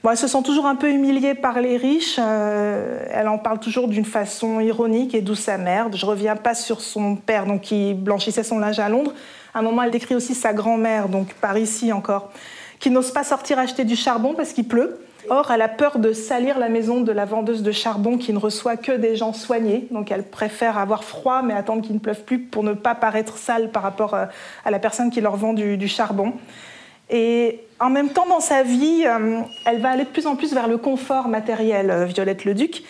Elle se sent toujours un peu humiliée par les riches. Euh, elle en parle toujours d'une façon ironique et douce amère. Je reviens pas sur son père, donc qui blanchissait son linge à Londres. À un moment, elle décrit aussi sa grand-mère, donc par ici encore, qui n'ose pas sortir acheter du charbon parce qu'il pleut. Or, elle a peur de salir la maison de la vendeuse de charbon qui ne reçoit que des gens soignés. Donc, elle préfère avoir froid mais attendre qu'il ne pleuve plus pour ne pas paraître sale par rapport euh, à la personne qui leur vend du charbon. Et en même temps, dans sa vie, euh, elle va aller de plus en plus vers le confort matériel, euh, Violette Leduc.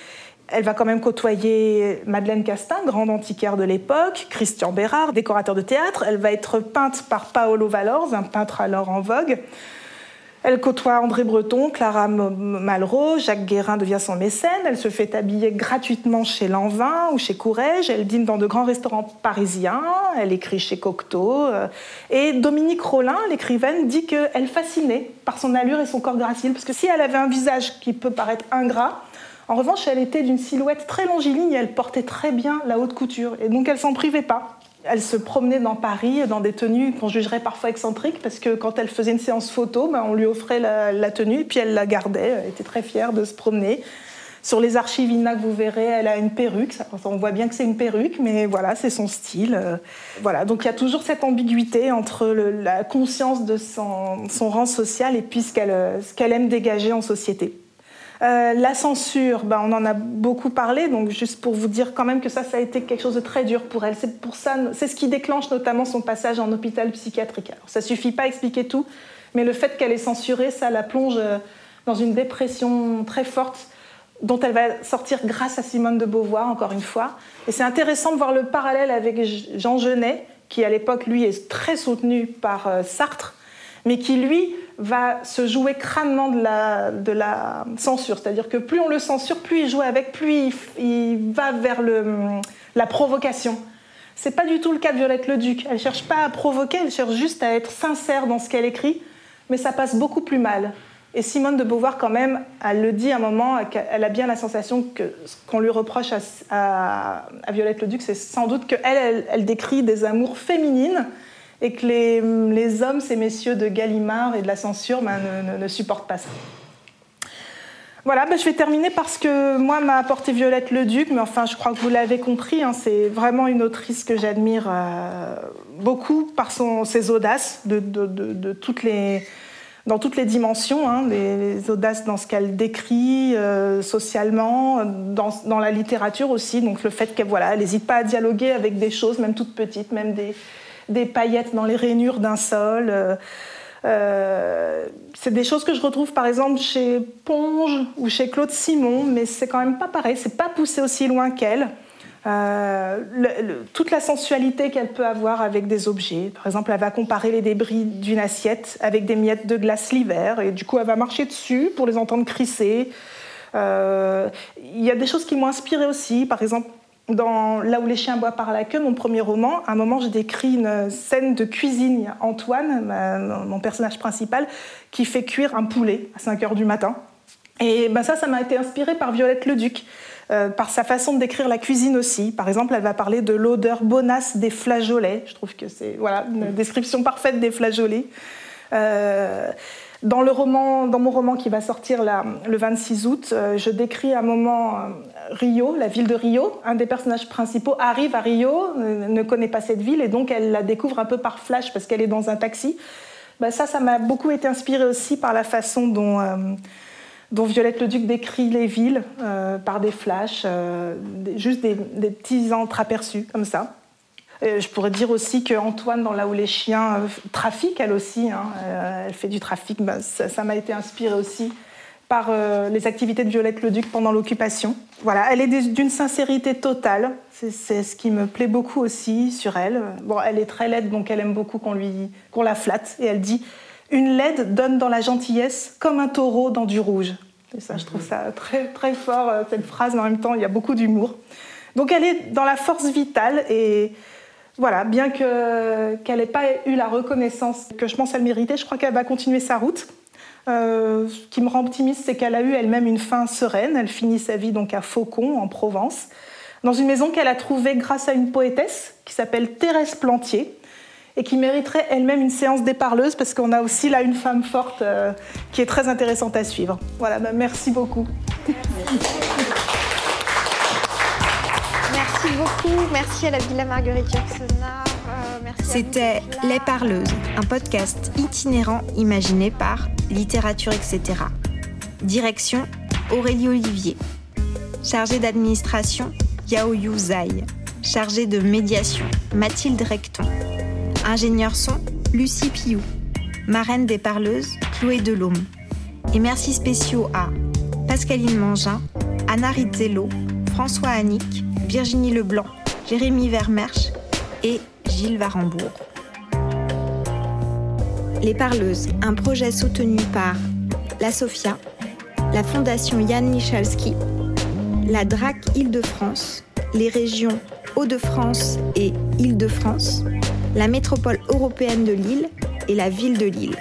Elle va quand même côtoyer Madeleine Castin, grande antiquaire de l'époque, Christian Bérard, décorateur de théâtre. Elle va être peinte par Paolo Valors, un peintre alors en vogue. Elle côtoie André Breton, Clara Malraux, Jacques Guérin devient son mécène. Elle se fait habiller gratuitement chez Lanvin ou chez Courrèges. Elle dîne dans de grands restaurants parisiens. Elle écrit chez Cocteau. Euh, et Dominique Rollin, l'écrivaine, dit qu'elle fascinait par son allure et son corps gracile. Parce que si elle avait un visage qui peut paraître ingrat, en revanche, elle était d'une silhouette très longiligne et elle portait très bien la haute couture. Et donc, elle s'en privait pas elle se promenait dans Paris dans des tenues qu'on jugerait parfois excentriques parce que quand elle faisait une séance photo, ben, on lui offrait la, tenue et puis elle la gardait. Elle était très fière de se promener. Sur les archives INA vous verrez, elle a une perruque. On voit bien que c'est une perruque, mais voilà, c'est son style. Voilà, donc il y a toujours cette ambiguïté entre la conscience de son, rang social et puis ce qu'elle aime dégager en société. Euh, la censure, ben, on en a beaucoup parlé, donc juste pour vous dire quand même que ça, ça a été quelque chose de très dur pour elle. C'est pour ça, c'est ce qui déclenche notamment son passage en hôpital psychiatrique. Alors, ça suffit pas à expliquer tout, mais le fait qu'elle est censurée, ça la plonge euh, dans une dépression très forte dont elle va sortir grâce à Simone de Beauvoir, encore une fois. Et c'est intéressant de voir le parallèle avec Jean Genet, qui à l'époque, lui, est très soutenu par euh, Sartre, mais qui, lui, va se jouer crânement de la, de la censure. C'est-à-dire que plus on le censure, plus il joue avec, plus il, va vers le, la provocation. C'est pas du tout le cas de Violette Leduc. Elle cherche pas à provoquer, elle cherche juste à être sincère dans ce qu'elle écrit, mais ça passe beaucoup plus mal. Et Simone de Beauvoir, quand même, elle le dit à un moment, elle a bien la sensation que ce qu'on lui reproche à, Violette Leduc, c'est sans doute qu'elle, elle, elle, décrit des amours féminines et que les, les, hommes, ces messieurs de Gallimard et de la censure, ben, ne, supportent pas ça. Voilà, ben, je vais terminer parce que moi m'a apporté Violette Leduc, mais enfin je crois que vous l'avez compris, hein, c'est vraiment une autrice que j'admire euh, beaucoup par son, ses audaces de, de, de, toutes les, dans toutes les dimensions, hein, les, audaces dans ce qu'elle décrit euh, socialement, dans, dans, la littérature aussi, donc le fait qu'elle voilà, n'hésite pas à dialoguer avec des choses, même toutes petites, même des, des paillettes dans les rainures d'un sol. Euh, euh, c'est des choses que je retrouve par exemple chez Ponge ou chez Claude Simon, mais c'est quand même pas pareil, c'est pas poussé aussi loin qu'elle. Euh, toute la sensualité qu'elle peut avoir avec des objets. Par exemple, elle va comparer les débris d'une assiette avec des miettes de glace l'hiver, et du coup, elle va marcher dessus pour les entendre crisser. Il y a des choses qui m'ont inspiré aussi. Par exemple, dans Là où les chiens boivent par la queue, mon premier roman, à un moment, j'ai décrit une scène de cuisine. Antoine, mon personnage principal, qui fait cuire un poulet à 5 heures du matin. Et ben ça, ça m'a été inspiré par Violette Leduc, euh, par sa façon de décrire la cuisine aussi. Par exemple, elle va parler de l'odeur bonasse des flageolets. Je trouve que c'est voilà, une description parfaite des flageolets. Euh, dans, le roman, dans mon roman qui va sortir le 26 août, euh, je décris un moment euh, Rio, la ville de Rio. Un des personnages principaux arrive à Rio, ne connaît pas cette ville et donc elle la découvre un peu par flash parce qu'elle est dans un taxi. Ben ça, ça m'a beaucoup été inspiré aussi par la façon dont, euh, Violette Leduc décrit les villes, par des flashs, juste des, des petits entreaperçus comme ça. Euh, je pourrais dire aussi qu'Antoine, dans Là où les chiens euh, trafiquent, elle aussi, hein, euh, elle fait du trafic, bah, ça m'a été inspiré aussi par les activités de Violette Leduc pendant l'occupation. Voilà, elle est d'une sincérité totale, c'est ce qui me plaît beaucoup aussi sur elle. Bon, elle est très laide, donc elle aime beaucoup qu'on qu'on la flatte, et elle dit « Une laide donne dans la gentillesse comme un taureau dans du rouge ». Et ça, je trouve ça très, très fort, cette phrase, mais en même temps, il y a beaucoup d'humour. Donc elle est dans la force vitale et voilà, bien qu'elle n'ait pas eu la reconnaissance que je pense elle méritait, je crois qu'elle va continuer sa route. Euh, ce qui me rend optimiste, c'est qu'elle a eu elle-même une fin sereine. Elle finit sa vie donc à Faucon, en Provence, dans une maison qu'elle a trouvée grâce à une poétesse qui s'appelle Thérèse Plantier et qui mériterait elle-même une séance des parleuses parce qu'on a aussi là une femme forte euh, qui est très intéressante à suivre. Voilà, bah, merci beaucoup. Merci beaucoup. Merci à la Villa Marguerite Yourcenar. Euh, C'était Les Parleuses, un podcast itinérant imaginé par Littérature, etc. Direction Aurélie Olivier. Chargée d'administration, Yao Yu Zai. Chargée de médiation, Mathilde Recton. Ingénieur son, Lucie Piou. Marraine des parleuses, Chloé Delhomme. Et merci spéciaux à Pascaline Mangin, Anna Rizzello, François Annick, Virginie Leblanc, Jérémy Vermersch et Gilles Varembourg. Les Parleuses, un projet soutenu par la SOFIA, la Fondation Yann Michalski, la DRAC Île-de-France, les régions Hauts-de-France et Île-de-France, la métropole européenne de Lille et la ville de Lille.